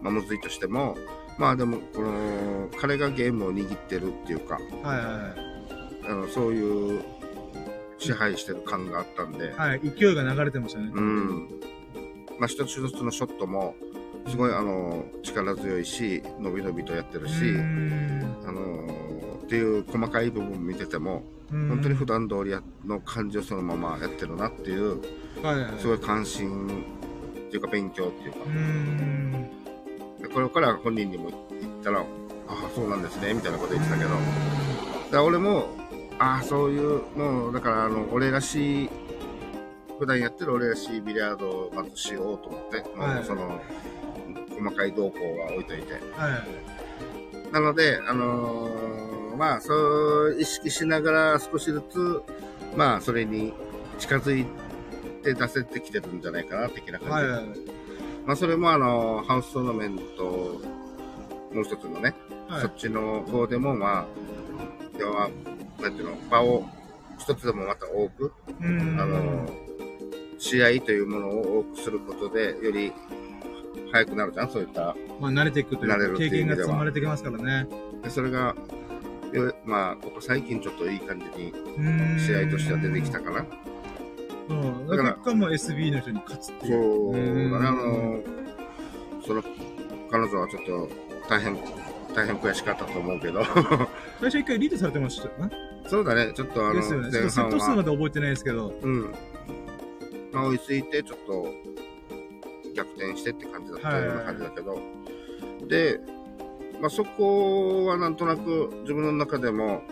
まあ、むずいとしても、まあでも、この、彼がゲームを握ってるっていうか、はいはいあの、そういう支配してる感があったんで、はい。はい。勢いが流れてましたね。うん。まあ、一つ一つのショットも、すごい、あの、力強いし、伸び伸びとやってるし、あのっていう細かい部分見てても、うん本当に普段通りやの感じをそのままやってるなっていう、はいはい。すごい関心っていうか勉強っていうかうー、ん。でこれから本人にも言ったら、ああ、そうなんですね、みたいなこと言ってたけど、だ俺も、ああ、そういう、もう、だから、あの、俺らしい、普段やってる俺らしいビリヤードをまずしようと思って、もうはいその、細かい動向は置いといて。はい。なので、あのーまあ、そう意識しながら少しずつ、まあ、それに近づいて出せてきてるんじゃないかな、的な感じ。はいはい。まあ、それもあの、ハウストーナメント、もう一つのね、はいそっちの方でも、まあ、要は、なんていうの、場を一つでもまた多く。あの、試合というものを多くすることで、より早くなるじゃん、そういった。まあ、慣れていくというか経験が積まれてきますからね。でそれが、よまあ、ここ最近ちょっといい感じに試合としては出てきたかな。そう。だから結果も SB の人に勝つってそいう。うだね、うんあの、その、彼女はちょっと大変、大変悔しかったと思うけど、<laughs> 最初一回リードされてましたよね。そうだね、ちょっとあの、ですよね。ちょっ前とセッ半ト数まは、で覚えてないですけど。うん。まあ、追いついて、ちょっと逆転してって感じだったような感じだけど、で、まあ、そこはなんとなく自分の中でも、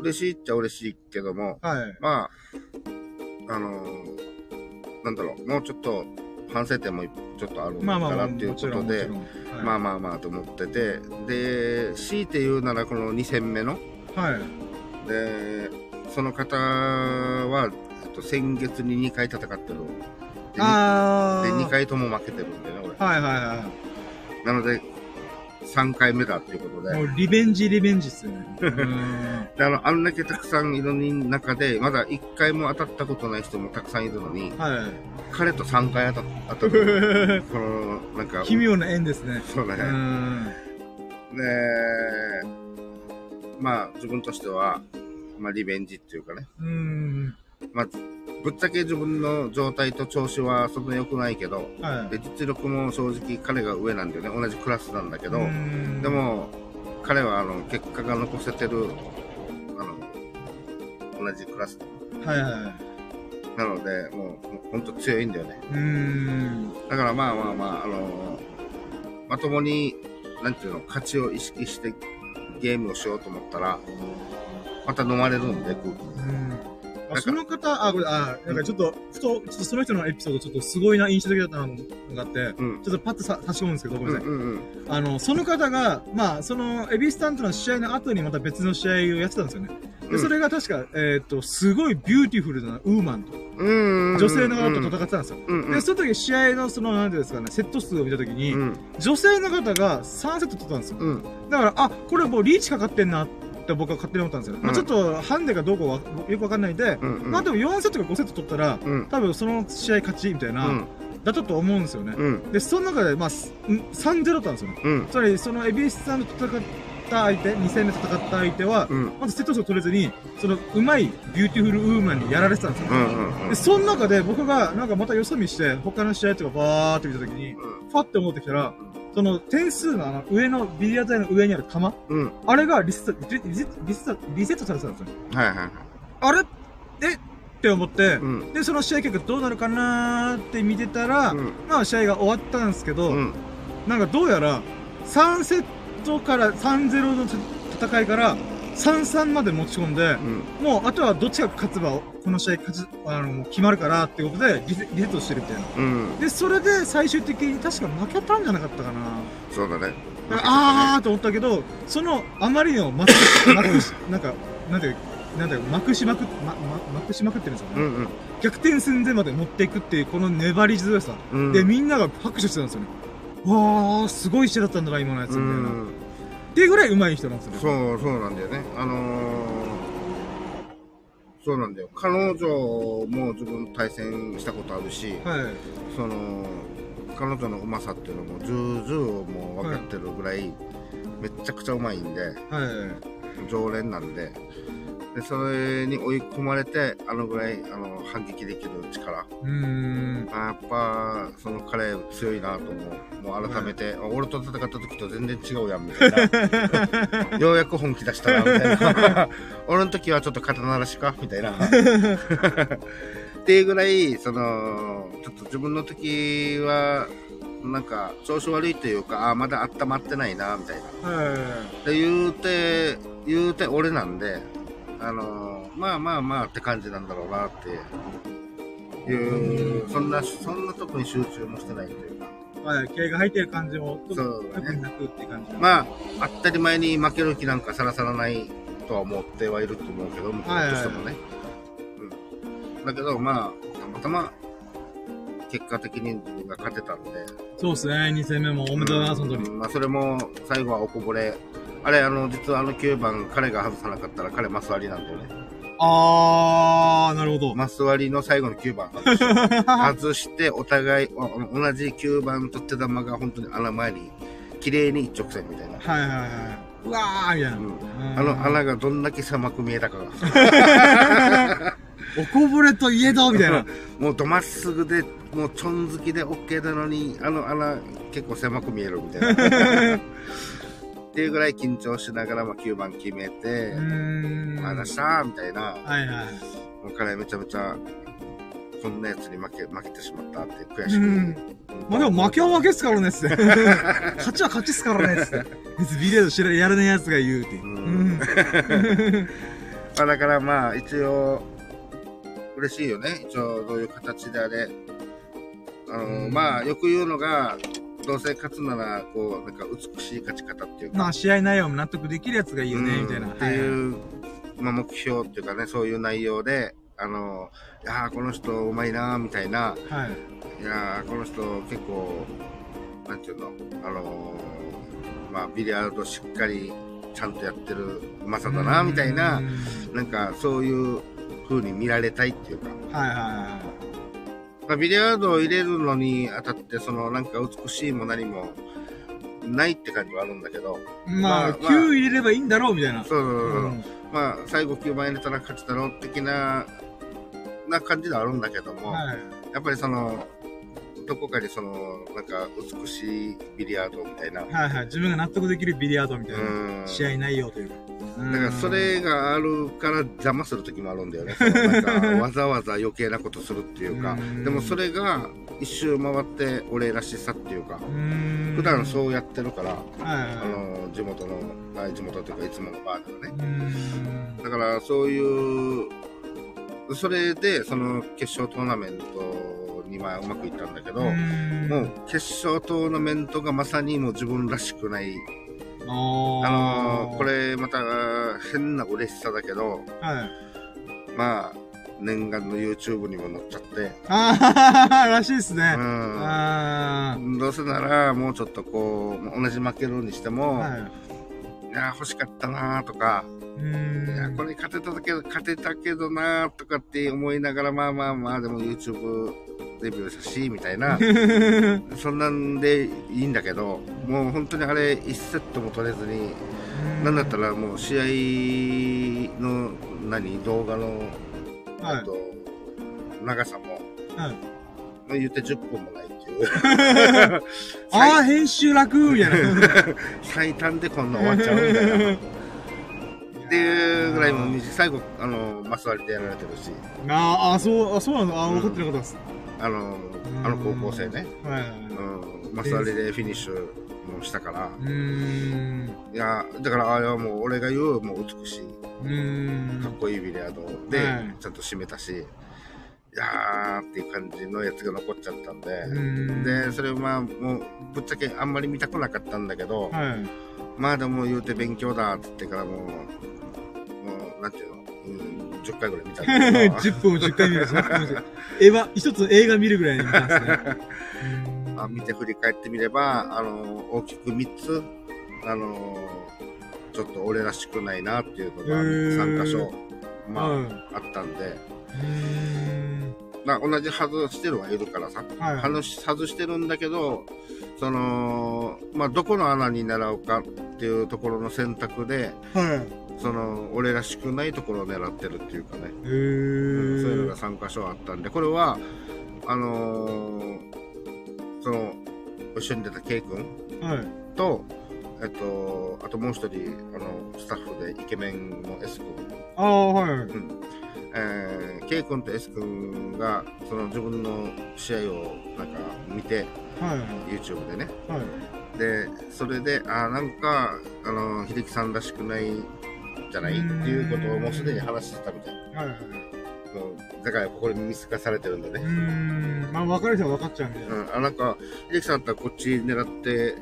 嬉しいっちゃ嬉しいけども、はい。まあ、あのーなんだろう、もうちょっと反省点もちょっとあるまあまあまあ、かなっていうことで、ちろん。はいまあまあまあと思ってて、で、強いて言うならこの2戦目の、はい。で、その方は、えっと、先月に2回戦ってる。で、あー。で2回とも負けてるんだよね、はいはいは俺。なので、3回目だっていうことい。で。もうリベンジリベンジっすよね。うん。であの、あんだけたくさんいる中で、まだ1回も当たったことない人もたくさんいるのに、は彼と3回当た当た。<laughs> この、なんか、奇妙な縁ですね。そうね。うん。で、まあ、自分としては、まあ、リベンジっていうかね。うん。まあ、ぶっちゃけ自分の状態と調子はそんな良くないけど、はい。で、実力も正直彼が上なんだよね。同じクラスなんだけど、うんで、も、彼はあの、結果が残せてる、あの、同じクラスはいはなので、もう、ほんと強いんだよね。い。うん。だからまあまあまあ、あのまともに、なんていうの、勝ちを意識してゲームをしようと思ったら、また飲まれるんで、空気に。うんあその方、あ、これ、あ、なんかちょっと、ふと、ちょっとその人のエピソード、ちょっとすごいな、印象的だったのがあって、うん。ちょっとパッとさ差し込むんですけど、ごめんなさい。うんうんうん。あの、その方が、まあ、その、エビスタンとの試合の後にまた別の試合をやってたんですよね。で、うんそれが確か、えーっと、すごい beautiful な woman と、うんうん。女性の方と戦ってたんですよ。うんうん。で、その時試合のその、なんていうんですかね、セット数を見た時に、うん。女性の方が3セット取ったんですよ。うん。だから、あ、これもうリーチかかってんなって僕は勝手に思ったんですよ。まあちょっと、ハンデがどうかはよくわかんないんで、うんうん。まあでも4セットか5セット取ったら、うん。多分その試合勝ちみたいな、うん。だったと思うんですよね。うん。で、その中で、まあ、すん3-0だったんですよね。うん。つまり、そのエビスさんと戦った相手、2戦目戦った相手は、うん。まずセット数を取れずに、その、うまい beautiful woman にやられてたんですよ。うん。うん。で、その中で僕が、なんかまたよそ見して、他の試合とかバーって見たときに、パって戻ってきたら、その点数のあの上の、ビリヤード台の上にある玉？うん。あれがリセット、リリリセリセット、リセットされてたんですよ。はいはいはい。あれ？え？って思って、うん。で、その試合結果どうなるかなーって見てたら、うん。まあ試合が終わったんですけど、うん。なんかどうやら、3セットから3-0の戦いから、3-3まで持ち込んで、うん。もうあとはどっちが勝つば、この試合勝ち、あの、決まるからってことでリセリセットしてるみたいな。うん。で、それで最終的に確か負けたんじゃなかったかな。そうだね。だからあーと思ったけど、そのあまりのまくし、まくし、なんか、なんていう、なんていう、まくしまくっ、ま、ま、まくしまくってるんですよね。うんうん。逆転寸前まで持っていくっていう、この粘り強さ。うん。で、みんなが拍手してたんですよね。わー、すごい試合だったんだな、今のやつ、うみたいな。っん。ていうぐらい上手い人なんですよね。そう、そうなんだよね。あのー、そうなんだよ。彼女も自分対戦したことあるし、はい。その、彼女のうまさっていうのも、重々もう分かってるぐらい、めっちゃくちゃうまいんで、はい。常連なんで、で、それに追い込まれて、あのぐらい、あの、反撃できる力。うーん。あやっぱ、その彼強いなと思う。もう改めて、あ俺と戦った時と全然違うやん、みたいな。<laughs> ようやく本気出したな、みたいな。<laughs> 俺の時はちょっと肩慣らしか？みたいな。<laughs> っていうぐらい、その、ちょっと自分の時は、なんか、調子悪いというか、あまだ温まってないな、みたいな。はで、言うて、言うて俺なんで、あのまあまあまあって感じなんだろうなっていう、そんな、そんなとこに集中もしてないというか。い。はい。気合が入ってる感じも、そうだね。特になくって感じ。まあ、当たり前に負ける気なんかさらさらないとは思ってはいると思うけど、向こうとしてもね。うん。だけど、まあ、たまたま、結果的にが勝てたんで。そうですね。2戦目もおめでとうございます、本当に。うんまあ、それも、最後はおこぼれ。あれ、あの、実はあの9番、彼が外さなかったら彼マス割りなんだよね。あー、なるほど。マス割りの最後の9番 <laughs> 外してお互い、あ同じ9番と手玉が本当に穴前に、綺麗に一直線みたいな。はいはいはい。うわーみたいな。うんうんあの穴がどんだけ狭く見えたかが。<laughs> おこぼれといえどみたいな。<laughs> もうどまっすぐで、もうちょん好きで OK なのに、あの穴結構狭く見えるみたいな。っていうぐらい緊張しながら、まあ、9番決めて。まあ、出したみたいな。はいはい。もう彼めちゃめちゃ、こんなやつに負け、負けてしまったって悔しく。まあでも負けは負けっすからねっつって。<laughs> 勝ちは勝ちっすからねっつって。別にビレード知らやらないやつが言うっていう。<laughs> まあだからまあ一応、嬉しいよね。一応、どういう形であれ。あの、まあ、よく言うのが、どうせ勝つなら、こう、なんか美しい勝ち方っていうか。まあ、試合内容も納得できるやつがいいよね、みたいな。っていう、まあ、目標っていうかね、そういう内容で、あの、いやーこの人うまいなーみたいな、はい。いやーこの人結構、なんていうの、あのーまあ、ビリヤードしっかりちゃんとやってるうまさだな、みたいなう、んなんかそういう風に見られたいっていうか、はいはいはまあ、ビリヤードを入れるのにあたって、そのなんか美しいも何もないって感じはあるんだけど、い。まあ、まあ9入れればいいんだろう、みたいな。そうそうそうそう、うんまあ、最後9番入れたら勝ちだろう的な、な感じではあるんだけども、はい。やっぱりその、どこかにその、なんか美しいビリヤードみたいな、はいはい。自分が納得できるビリヤードみたいな。うん試合内容というか。だからそれがあるから邪魔する時もあるんだよね。<laughs> なんかわざわざ余計なことするっていうかう。んでもそれが一周回って俺らしさっていうか。うん、普段そうやってるから、はいあはい。の、地元の、あ地元というかいつものバーではね。うん。だからそういう、それでその決勝トーナメントにまあうまくいったんだけど、うんもう決勝トーナメントがまさにもう自分らしくないああののーこ。れまた変な嬉しさだけど、はい。まあ、念願の YouTube にも載っちゃって、ああ、らしいですね。うあん。どうせなら、もうちょっとこう、同じ負けるにしてあ。も、はい。いや、欲しかったなとか、うん。いや、これ勝てたけど、勝てたけどなとかって思いながら、まあまあまあ、でも YouTube デビューしたし、みたいな、<laughs> そんなんでいいんだけど、もう本当にあれ、1セットも取れずに、なんだったらもう試合の、何、動画の、はいあと、長さも、はい言って10分もないっていう。<laughs> ああ、編集楽みたいな。<laughs> 最短でこんな終わっちゃうみたいな。っていうぐらいも最後、あの、マス割りでやられてるし、あーあ、そう、あ、そうなのあー、うん分かってなかったです。あの、あの高校生ね、はい。うん、マス割りでフィニッシュもしたから。いや、だからあれはもう俺が言う、もう美しい。かっこいいビリヤードではい、ちゃんと締めたし、いやーっていう感じのやつが残っちゃったんで、うん。で、それはまあ、もう、ぶっちゃけあんまり見たくなかったんだけど、はい。まあでも言うて勉強だって言ってからもう、もう、なんていうの、うん、10回ぐらい見たんだけど、<laughs> 10分を10回見る。んですよ。エヴァ、一つ映画見るぐらいに見たんですね。う <laughs> んあ見て振り返ってみれば、あの、大きく3つ、あの、ちょっと俺らしくないなっていうのがへー。3箇所、まあ、はい。あったんで、まあ同じ外してるはいるからさ、はい。外し外してるんだけど、その、まあどこの穴に狙うかっていうところの選択で、はい。その、俺らしくないところを狙ってるっていうかね、へうんそういうのがー。3箇所あったんで、これは、あのーその、一緒に出た K 君はい。と、えっと、あともう一人、あの、スタッフでイケメンの S 君、ああ、はい。うんえー、K 君と S 君が、その自分の試合をなんか見て、はい。YouTube でね。はい。で、それで、あーなんか、あの、秀樹さんらしくないじゃないっていうことをもうすでに話してたみたい。はい。はい。もうだからここで見透かされてるんだね。うーん。まあ、分かる人は分かっちゃうんで。うん、あなんか、秀樹さんだったらこっち狙って、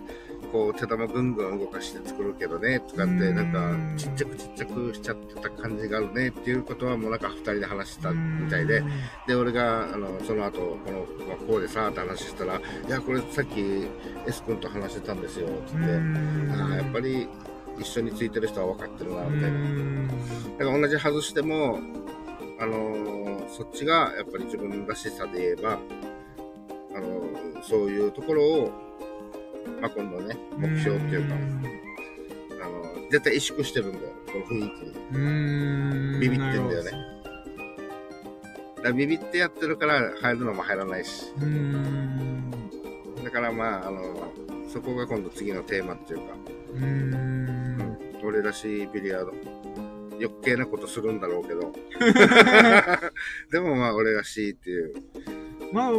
こう、手玉ぐんぐん動かして作るけどね、とかって、うんなんか、ちっちゃくちっちゃくしちゃってた感じがあるねっていうことは、もうなんか二人で話してたみたいでで、俺が、あの、その後、この、まあ、こうでさ、って話したら、いや、これさっき S 君と話してたんですよ、つって、ああ、やっぱり一緒についてる人は分かってるな、みたいな。だから同じ外しても、あのーそっちがやっぱり自分らしさで言えば、あのーそういうところを、まあ、今度ね、目標っていうか、あのー絶対萎縮してるんだよ、この雰囲気に。ビビってんだよねだからビビってやってるから入るのも入らないし。だからまあ、あのーそこが今度次のテーマっていうか、う。俺らしいビリヤード。余計なことするんだろうけど。<laughs> でもまあ、俺らしいっていう。まあ、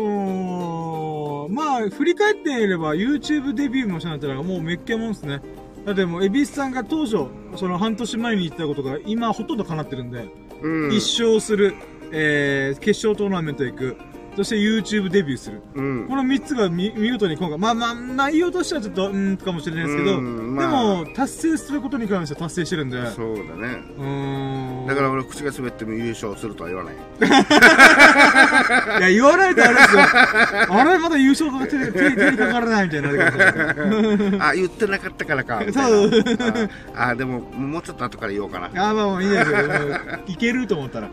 まあ、振り返ってみれば、YouTube デビューもしたんだったら、もうめっけもんですね。だってもう、エビスさんが当初、その半年前に言ってたことが、今ほとんど叶ってるんで、うん。一生する、えー、決勝トーナメント行く。そして YouTube デビューする。うん。この3つが見見事に今回、まあまあ、内容としてはちょっと、うん、かもしれないですけど、うんまあでも、達成することに関しては達成してるんで、うそうだね。ーん。だから俺、口が滑っても優勝するとは言わない。<laughs> いや、言わないとあれですよ。あれ、まだ優勝が手 <laughs> 手手にかからないみたいにな。<laughs> あ、言ってなかったからか。そうあ、あでも、もうちょっと後から言おうかな。あーまあまあいいですよ。いけると思ったら。い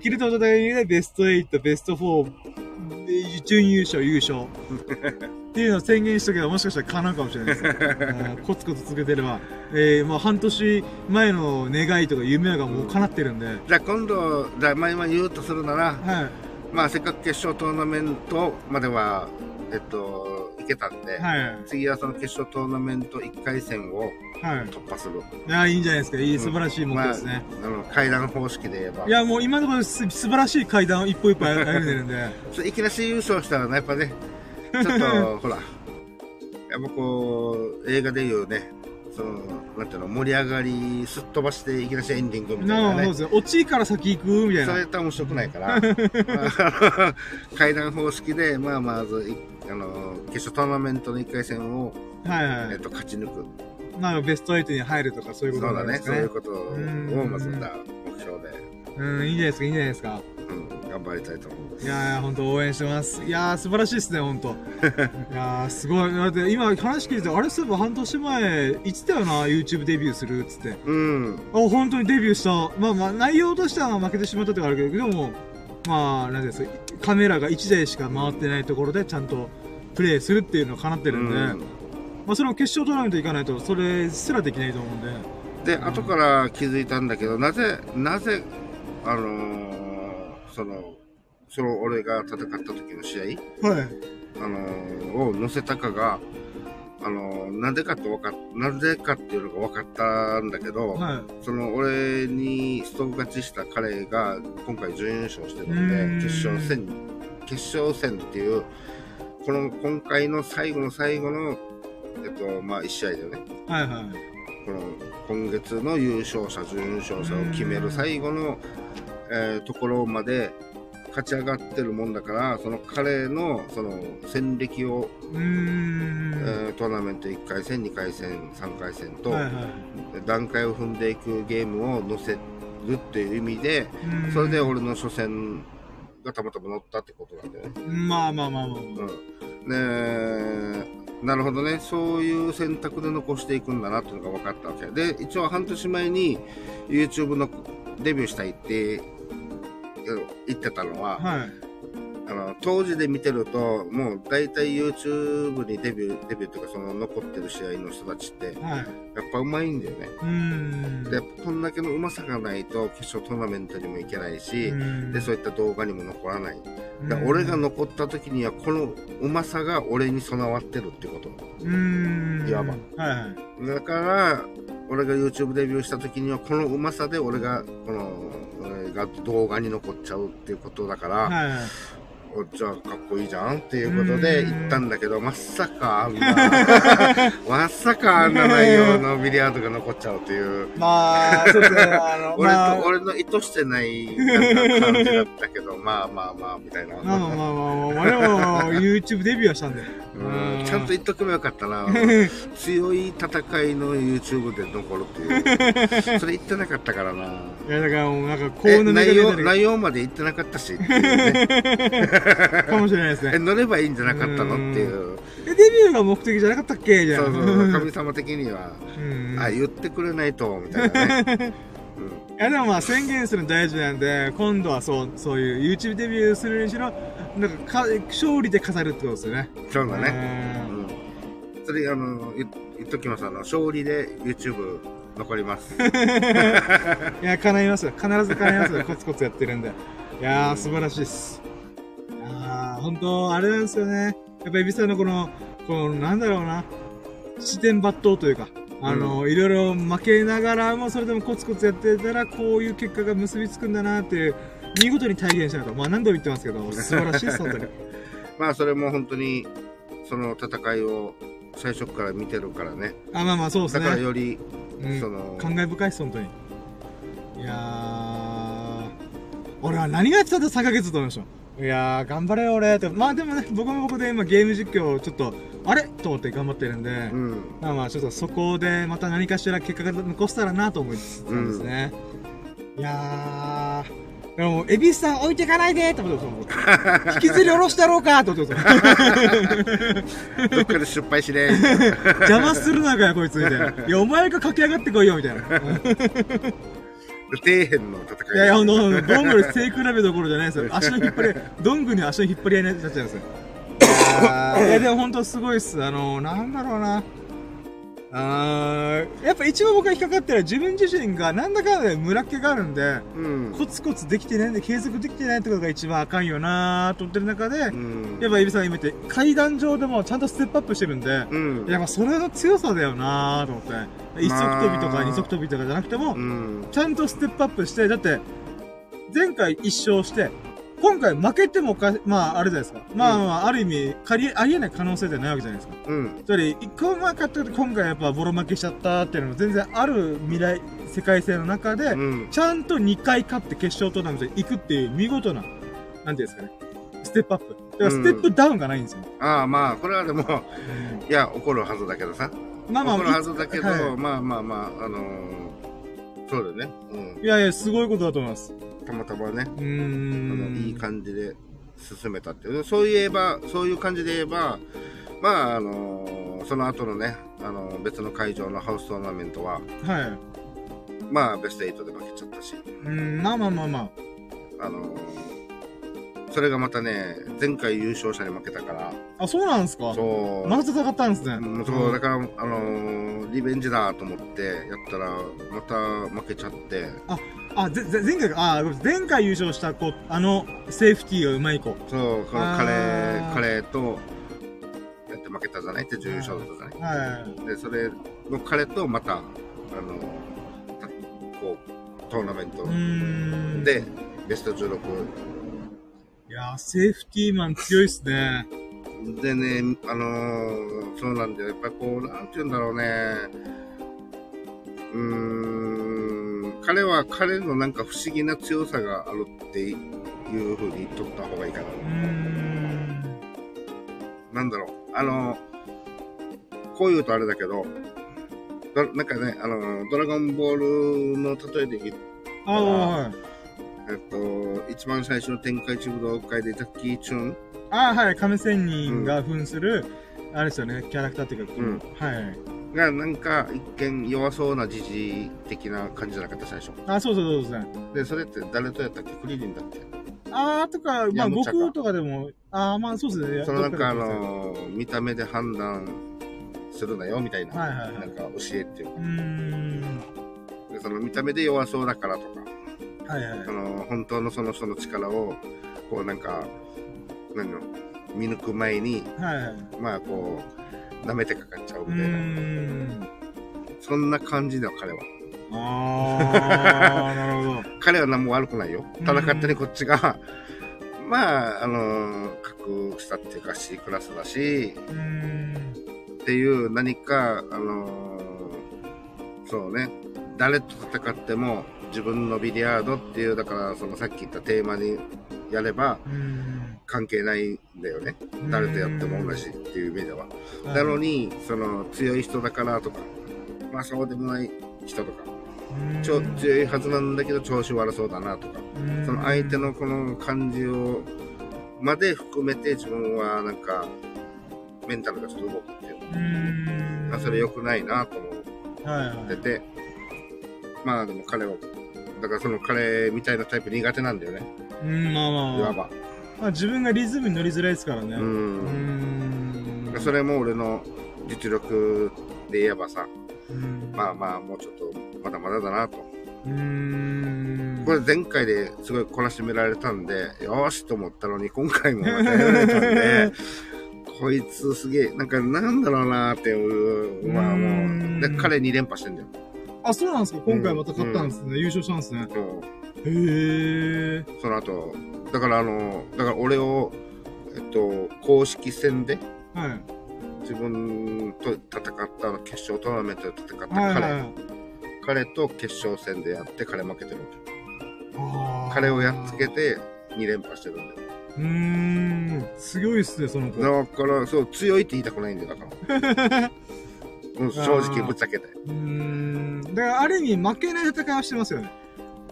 けると思ったらね、ベスト8、ベスト4、<laughs> で準優勝、優勝。<laughs> っていうのを宣言しとけばもしかしたら叶うかもしれないです。<laughs> うんコツコツ続けてれば。えー、まあ半年前の願いとか夢がもう叶ってるんで。はい。じゃあ今度、じゃあ前々言うとするなら、まあせっかく決勝トーナメントまでは、えっと、いけたんで、はい。次はその決勝トーナメント1回戦をはい。突破する。いや、いいんじゃないですか。いい、素晴らしい目標ですね。まあ、あの階段方式で言えば。いや、もう今のところす素晴らしい階段を一歩一歩歩んでるんで。<laughs> いきなり優勝したらね、やっぱね、ちょっと、<laughs> ほら、やっぱこう、映画でいうね、その、なんていうの、盛り上がり、すっ飛ばしていきなりエンディングみたいなあ、そうで。すね。落ちから先行くみたいな。それやったら面白くないから、<laughs> 階段方式で、まあまず、いあの、決勝トーナメントの1回戦を、はいはい。えっと、勝ち抜く。まあ、ベスト8に入るとかそういうことそうだね。そういうことをうんまずだ、目標で、うん、いいんじゃないですか、いいんじゃないですか。うん、頑張りたいと思います。いやー、本当応援してます。いやー、素晴らしいですね、本当 <laughs> いやー、すごい。だって今話聞いて、あれそういえば半年前、言ってたよな、YouTube デビューするっつって。うん、あ、本当にデビューした。まあまあ、内容としては負けてしまったってのがあるけど、でも、まあ、なんですか、カメラが1台しか回ってないところでちゃんとプレイするっていうのを叶ってるんで、うんまあ、それも決勝トーナメント行かないと、それすらできないと思うんで。で、後から気づいたんだけど、なぜ、なぜ、あのーその、その俺が戦った時の試合、はい。あのーを載せたかが、あのーなんでかってわかっ、なぜかっていうのが分かったんだけど、はい。その俺にスト勝ちした彼が今回準優勝してるので、決勝戦、決勝戦っていう、この今回の最後の最後の、えっと、まあ、1試合だよね。はいはい。この今月の優勝者、準優勝者を決める最後の、えーところまで勝ち上がってるもんだから、その彼のその戦歴を。えートーナメント1回戦、2回戦、3回戦と、はいはい。段階を踏んでいくゲームを載せるっていう意味で、それで俺の初戦がたまたま乗ったってことなんだよね。まあまあまあまあ。うん。ねなるほどね。そういう選択で残していくんだなっていうのが分かったわけ。で、一応半年前に YouTube のデビューしたいって言ってたのは、はい。あの、当時で見てると、もう大体 YouTube にデビュー、デビューっていうかその残ってる試合の人たちって、はい。やっぱうまいんだよね。で、こんだけのうまさがないと決勝トーナメントにも行けないし、うんで、そういった動画にも残らない。俺が残った時にはこのうまさが俺に備わってるってこと。いわばはいはい。だから、俺が YouTube デビューした時にはこのうまさで俺が、この、俺が動画に残っちゃうっていうことだから、おじゃあかっこいいじゃんっていうことでうん行ったんだけど、まさかあんな、<laughs> まさかあんな内容のビリヤードが残っちゃうっていう。まあ、そうですね。あの、俺と、まあ、俺の意図してない感じだったけど、まあまあまあ、みたいな。まあまあまあまあまあ、でも、YouTube デビューはしたんで。うんちゃんと言っとけばよかったな。<laughs> 強い戦いの YouTube で残るっていう。それ言ってなかったからな。いや、だからもう、なんか、こえうの内容、る内容まで言ってなかったしね。<laughs> <laughs> かもしれないですえ、ね。乗ればいいんじゃなかったの？っていう。えデビューが目的じゃなかったっけ？じゃそうそう、<laughs> 神様的には、うん。あ、言ってくれないと、みたいなね。<laughs> いやでもまあ宣言するの大事なんで、今度はそう、そういう YouTube デビューするにしろ、なんかか、勝利で飾るってことですよね。そうだね。ね。うん。それ、あの、言言っときます。あの、勝利で YouTube 残ります。いや、叶いますよ。必ず叶いますよ。コツコツやってるんで。いやー、素晴らしいです。いやー、本当あれなんですよね。やっぱエビさんのこの、この、なんだろうな、視点抜刀というか、あの、いろいろ負けながらも、それでもコツコツやってたら、こういう結果が結びつくんだなっていう、見事に体現したのと。まあ何度も言ってますけど、<laughs> 素晴らしいです、本当に。<laughs> まあ、それも本当に、その戦いを最初から見てるからね。あ、まあまあ、そうですだからね。より、うんその、感慨深いです、本当に。いや俺は何がやってたんだ3ヶ月と思いました。いやー、頑張れよ俺って。まあでもね、僕も僕で今ゲーム実況をちょっと、あれ？と思って頑張ってるんで、うん。まあまあちょっとそこでまた何かしら結果が残せたらなと思いつつですね。いやー、でも、エビスさん置いてかないでと思ってます <laughs> 引きずり下ろしたろうかと思ってますどっかで失敗しね <laughs> 邪魔するなかよ、こいつみたいな。いや、お前が駆け上がってこいよ、みたいな。底辺の戦い。いやいや、ほんと、ほんとどんぐり背比べどころじゃないですよ。<laughs> 足の引っ張り、どんぐりの足の引っ張り合いになっちゃうんですよ。いやでもほんとすごいっす。あの、なんだろうな。あーやっぱ一番僕が引っかかってるのは自分自身がなんだかんだで村っ気があるんで、うん。コツコツできてないんで継続できてないってことが一番あかんよなーと思ってる中で、うん。やっぱエビさんが今言って階段上でもちゃんとステップアップしてるんで、うん。やっぱそれの強さだよなーと思って。一足飛びとか二足飛びとかじゃなくても、うん。ちゃんとステップアップして、だって、前回一勝して、今回負けてもか、まあ、あれじゃないですか。まあまあ、ある意味、ありえない可能性じゃないわけじゃないですか。うん。つまり、一個も勝って今回やっぱボロ負けしちゃったっていうのも全然ある未来、世界線の中で、うん。ちゃんと2回勝って決勝トーナメントに行くっていう見事な、なんていうんですかね。ステップアップ。だからステップダウンがないんですよ。ああ、まあ、これはでも、いや、怒るはずだけどさ。まあまあ、怒るはずだけど、はいまあまあまあ、あのー、そうだよね。うん。いやいや、すごいことだと思います。たまたまね、うーあのん。いい感じで進めたっていう。そういえば、そういう感じで言えば、まあ、あのーその後のね、あのー別の会場のハウストーナメントは、はい。まあ、ベスト8で負けちゃったし、うーん、まあまあまあまあのーそれがまたね、前回優勝者に負けたから、あ。あ、そうなんですかそう、まだ戦ったんですね。うんそう、だから、あのーリベンジだと思ってやったら、また負けちゃって、あ、ぜ、ぜ、前回、あ、前回優勝した子、あの、セーフティーがうまい子。そう、このカレー、カレーと、やって負けたじゃない？って準優勝だったじゃない？はで、それの彼とまた、あの、たこう、トーナメント。で、ベスト16。いやー、セーフティーマン強いっすね。でね、あのーそうなんだよ。やっぱこう、なんて言うんだろうね。うーん、彼は彼のなんか不思議な強さがあるっていう風に言っとった方がいいかな。うーん。なんだろう。あのこう言うとあれだけど、どなんかね、あのドラゴンボールの例えで言うああ、はい。えっと、一番最初の天下一武道会でジャッキー・チュンああ、はい。亀仙人が扮する、あれですよね、キャラクターっていうか、うんはい。がなんか一見弱そうな時事的な感じじゃなかった最初。あ、そうそうそうそうでそれって誰とやったっけ？クリリンだっけ？あーとか、まあ、ヤムチャか悟空とかでも、あーまあ、そうですね。そのなんかあの見た目で判断するなよみたいな、はいはいはいなんか教えっていうかうーん。でその見た目で弱そうだからとか、はいはいそ。の本当のその人の力をこうなんか何の見抜く前にはいはい。まあこう舐めてかかっちゃううみたいな。そんな感じだよ彼はあー、なるほど。<laughs> 彼は何も悪くないよただ勝手にこっちがまああの格下っていうか C クラスだしうーん。っていう何かあのそうね誰と戦っても自分のビリヤードっていうだからそのさっき言ったテーマにやれば。関係ないんだよね。誰とやっても同じっていう意味では。はいなのにその強い人だからとかまあそうでもない人とか強いはずなんだけど調子悪そうだなとかその相手のこの感じをまで含めて自分はなんかメンタルがちょっと動くっていう。まあそれ良くないなと思はいはい。っててまあでも彼はだからその彼みたいなタイプ苦手なんだよね。うんまあまあまあ。いわば。まあ自分がリズムに乗りづらいですからね。ううん。ーん。それも俺の実力で言えばさ。うん。まあまあもうちょっとまだまだだなと。うーん。これ前回ですごい懲らしめられたんでよーしと思ったのに今回もまたやられたんで <laughs> こいつすげえなんかなんだろうなーっていうまあもうで彼2連覇してんだよあそうなんですか。今回また勝ったんですね。優勝したんですね。へえ。その後だからあのだから俺をえっと公式戦ではい。自分と戦った決勝トーナメントで戦った彼、はいはいはい。彼。と決勝戦でやって彼負けてるんだよあ彼をやっつけて2連覇してるんだよ。うーん、強いっすね、その子。だから、そう、強いって言いたくないんだよ、だから。<laughs> うん正直ぶっちゃけて。うーん。だから、ある意味負けない戦いはしてますよね。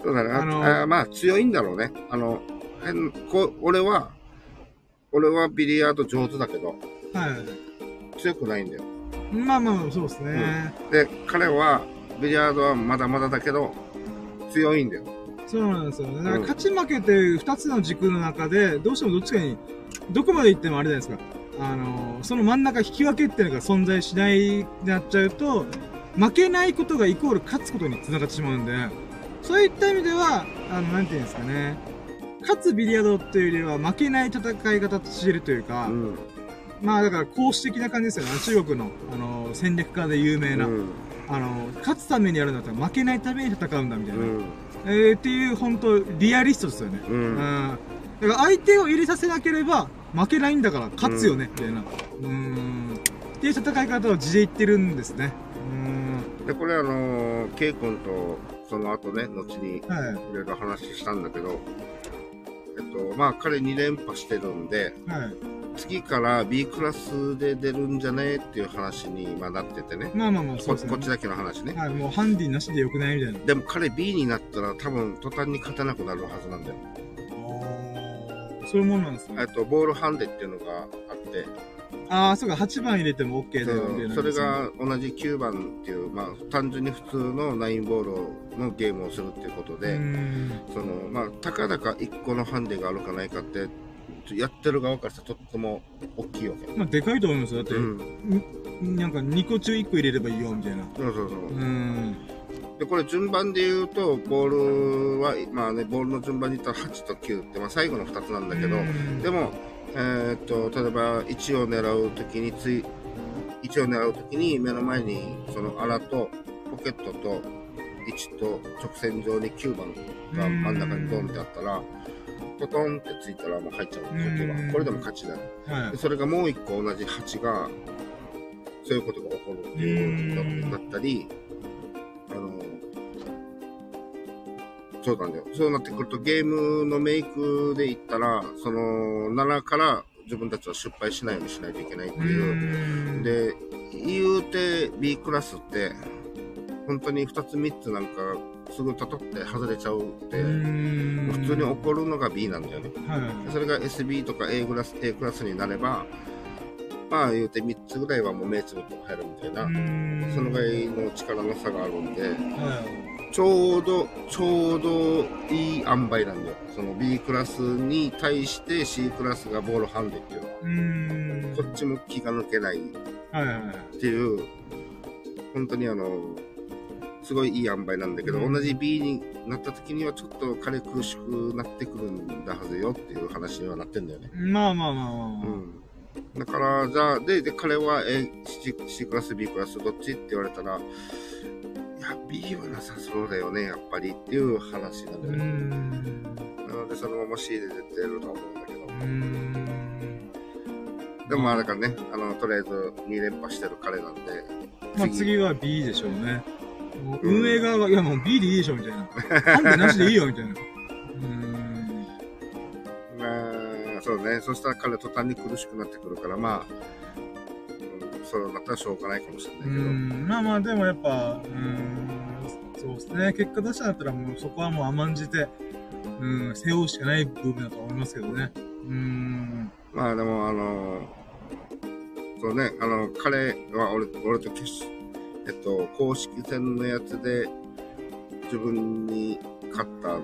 そうだね。ああのあまあ、強いんだろうね。あの、変こ俺は、俺はビリヤード上手だけど、はい。強くないんだよ。まあまあまあ、そうですね。で、彼は、ビリヤードはまだまだだけど、強いんだよ。そうなんですよね。だからうん勝ち負けって二つの軸の中で、どうしてもどっちかに、どこまで行ってもあれじゃないですか。あの、その真ん中引き分けっていうのが存在しないなっちゃうと、負けないことがイコール勝つことにつながってしまうんで、そういった意味では、あの、なんていうんですかね。勝つビリヤードっていうよりは負けない戦い方してるというか、うん。まあだから公式的な感じですよね。中国の、あの、戦略家で有名な、うん。あの、勝つためにやるんだったら負けないために戦うんだみたいな。うん。えー、っていう、本当リアリストですよね。う。うんん。だから相手を入れさせなければ負けないんだから勝つよね、みたいな。うん。っていう戦い方を地で言ってるんですね。うん。で、これあのー、ケイ君と、その後ね、後に、はいろいろ話したんだけど、えっと、まあ、彼2連覇してるんで、はい。次から B クラスで出るんじゃねっていう話に今なっててね。まあまあまあ、そうですね。ここっちだけの話ね。はい、もうハンディなしでよくないみたいな。でも彼 B になったら多分途端に勝てなくなるはずなんだよ。そういうもんなんですねえっ。と、ボールハンデっていうのがあって、ああ、そうか、8番入れても OK だよ、みたいな。それ、が同じ9番っていう、まあ、単純に普通の9ボールのゲームをするっていうことうで、ん。その、まあ、たかだか1個のハンデがあるかないかって、やってる側からしたらとっても大きいわけ。まあ、でかいと思いますよ。だって、うん。んなんか2個中1個入れればいいよ、みたいな。そうそうそう。うん。で、これ順番で言うと、ボールは、まあね、ボールの順番に言ったら8と9って、まあ最後の2つなんだけど、うんでも、えーっと、例えば1を狙うときについ、1を狙うときに目の前にその穴とポケットと1と直線上に9番が真ん中にドンってあったら、トトンってついたらもう入っちゃうんだよ、9番。これでも勝ちだよ。はいで。それがもう1個同じ8が、そういうことが起こるっていうことだったり、あの、そうなんだよ。そうなってくるとゲームのメイクで言ったら、その7から自分たちは失敗しないようにしないといけないっていう。うん、で、言うて B クラスって、本当に2つ3つなんかすぐたとって外れちゃうって、うん普通に起こるのが B なんだよね。はいはいそれが SB とか A クラス A クラスになれば、まあ言うて3つぐらいはもう目つぶって入るみたいな、うんそのぐらいの力の差があるんで、はちょうど、ちょうどいい塩梅なんだよ。その B クラスに対して C クラスがボールハンデっていう。こっちも気が抜けないっ。ていう、本当にあの、すごいいい塩梅なんだけど、うん同じ B になった時にはちょっと彼苦しくなってくるんだはずよっていう話にはなってんだよね。まあまあまあまあまあ。うん。だから、じゃあ、で、で、彼は A、C, クラス、B クラス、どっちって言われたら、いや、B はなさそうだよね、やっぱりっていう話なんよね。ん。なので、そのまま C で出てると思うんだけど。うん。でもまあ、だからね、あの、とりあえず2連覇してる彼なんで、まあ次は B でしょうね。運営側が、いやもう B でいいでしょ、みたいな。ハンデなしでいいよ、みたいな。ね、そしたら彼途端に苦しくなってくるから、まあ、うん、そうだったらしょうがないかもしれないうけど。ん。まあまあ、でもやっぱ、うん。そうですね。結果出したんだったらもうそこはもう甘んじて、うん、背負うしかない部分だと思いますけどね。うん。まあでも、あの、そうね、あの、彼は俺俺と決し、えっと、公式戦のやつで、自分に勝ったあの、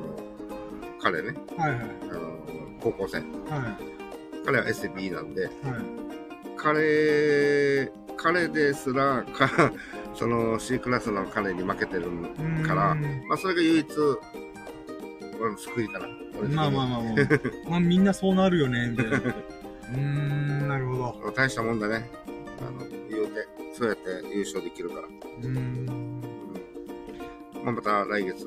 彼ね、はいはい。あの、高校生。は彼は SB なんで、い。はい。彼、彼ですら、か、<laughs> その C クラスの彼に負けてるうんから、まあそれが唯一、救いかな。まあまあまあまあ。<laughs> まあみんなそうなるよね、みたいな。うーん、なるほど。大したもんだね。あの、言うて、そうやって優勝できるから。うーん。まあ、また来月、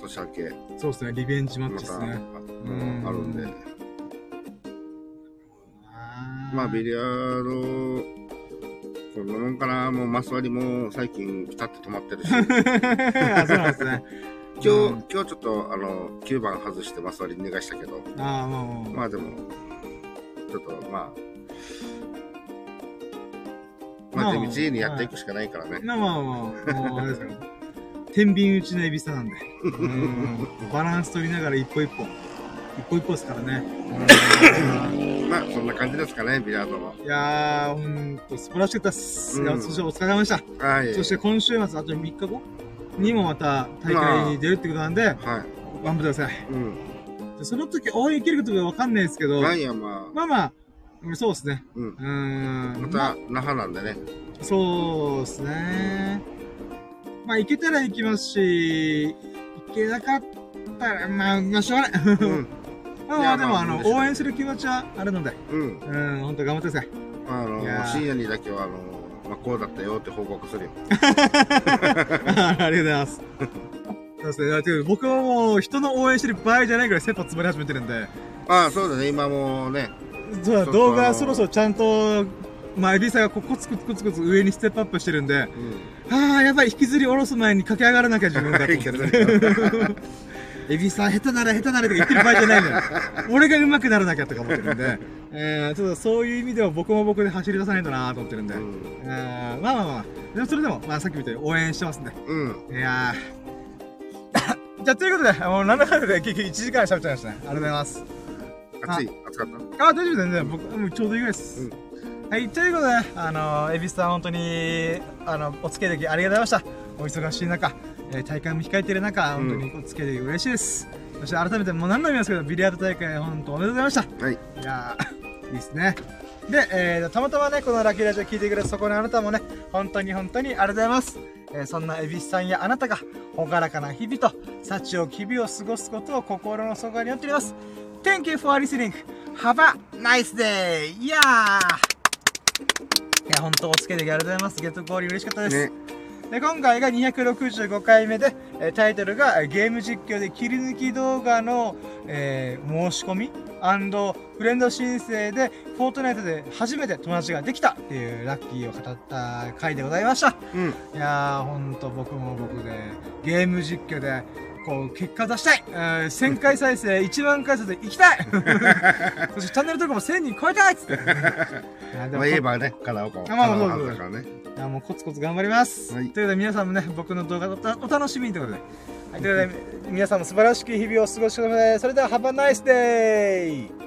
年明け、そうですね、リベンジマッチですね。うんあるんで。まあ、ビリヤード、こんなもんかな。もう、マス割りも最近、ピタッと止まってるし。<laughs> あそうなんですね。今日、うん今日ちょっと、あの、9番外してマス割り逃がしたけど、ああ、もう、まあでも、ちょっと、まあ、まあ、まあ地道にやっていくしかないからね。まあまあまあ、もう、あれですよ。天秤打ちのエビスタなんで。うんバランス取りながら一歩一歩。一歩一歩ですからね。うんまあ、そんな感じですかね、ビリヤードも。いやー、ほんと、素晴らしかったっす。いやうんそしてお疲れ様でした。はい。そして今週末、あと3日後にもまた大会に出るってことなんで、はい。頑張ってください。うん。でその時応援行けるかどうかわかんないですけど、まあいいや、まあ、まあまあ、うんそうですね。うん。うーん。また、那覇なんでね。そうですね。まあ、行けたら行きますし、行けなかったら、まあ、まあ、しょうがない。うん。まあまあ、でも、あの、応援する気持ちはあるので、うん。うん、本当頑張ってください。あのいやー、深夜にだけは、あの、まあ、こうだったよって報告するよ。<laughs> ありがとうございます。そうですね。だって僕はもう、人の応援してる場合じゃないぐらい切羽詰まり始めてるんで、ああ、そうだね、今もうね。そう動画そろそろちゃんと、まあ、エビさんがこうコツコツコツコツ上にステップアップしてるんで、うん。ああ、やばい、引きずり下ろす前に駆け上がらなきゃ自分がと思いって <laughs> エビさん下手なら下手ならとか言ってる場合じゃないのよ。俺が上手くならなきゃとか思ってるんで、<laughs> えー、ちょっとそういう意味では僕も僕で走り出さないとなと思ってるんで、うえん。ー、まあまあまあ、でもそれでも、まあさっきみたいに応援してますんで。うん。いやー。<coughs> じゃあということで、もうなんだかんだで結局1時間喋っちゃいましたね。ありがとうございます。暑い暑かった？あ、大丈夫全然。僕、もうちょうどいいぐらいです。はい、ということで、あの、エビスさん本当に、あの、お付き合いできありがとうございました。お忙しい中、えー大会も控えている中、本当にお付き合いでき嬉しいです。そして改めてもう何度も言いますけど、ビリヤード大会本当おめでとうございました。はい。いやー、<laughs> いいですね。で、えー、たまたまね、このラッキーラジオ聞いてくれたそこのあなたもね、本当に本当にありがとうございます。えーそんなエビスさんやあなたが、ほがらかな日々と、幸を日々を過ごすことを心の底に祈っております。Thank you for listening. Have a nice day! いやーいや、本当お付き合いできありがとうございます。ゲットゴール嬉しかったです。ね。で今回が265回目で、えータイトルがえーゲーム実況で切り抜き動画の、えー申し込みフレンド申請でフォートナイトで初めて友達ができたっていうラッキーを語った回でございましたうん。いやーほんと僕も僕でゲーム実況でこう結果出したい、えー1000回再生 <laughs> 1万回再生行きたい <laughs> そしてチャンネル登録も1000人超えたいっつって <laughs> まあ言えばね、カラオケも。あまあまあカラオそうそうケだからね。いやもうコツコツ頑張ります。はいということで皆さんもね、僕の動画お楽しみにということで。はい、ということで皆さんも素晴らしき日々をお過ごしください。それでは、Have a nice day!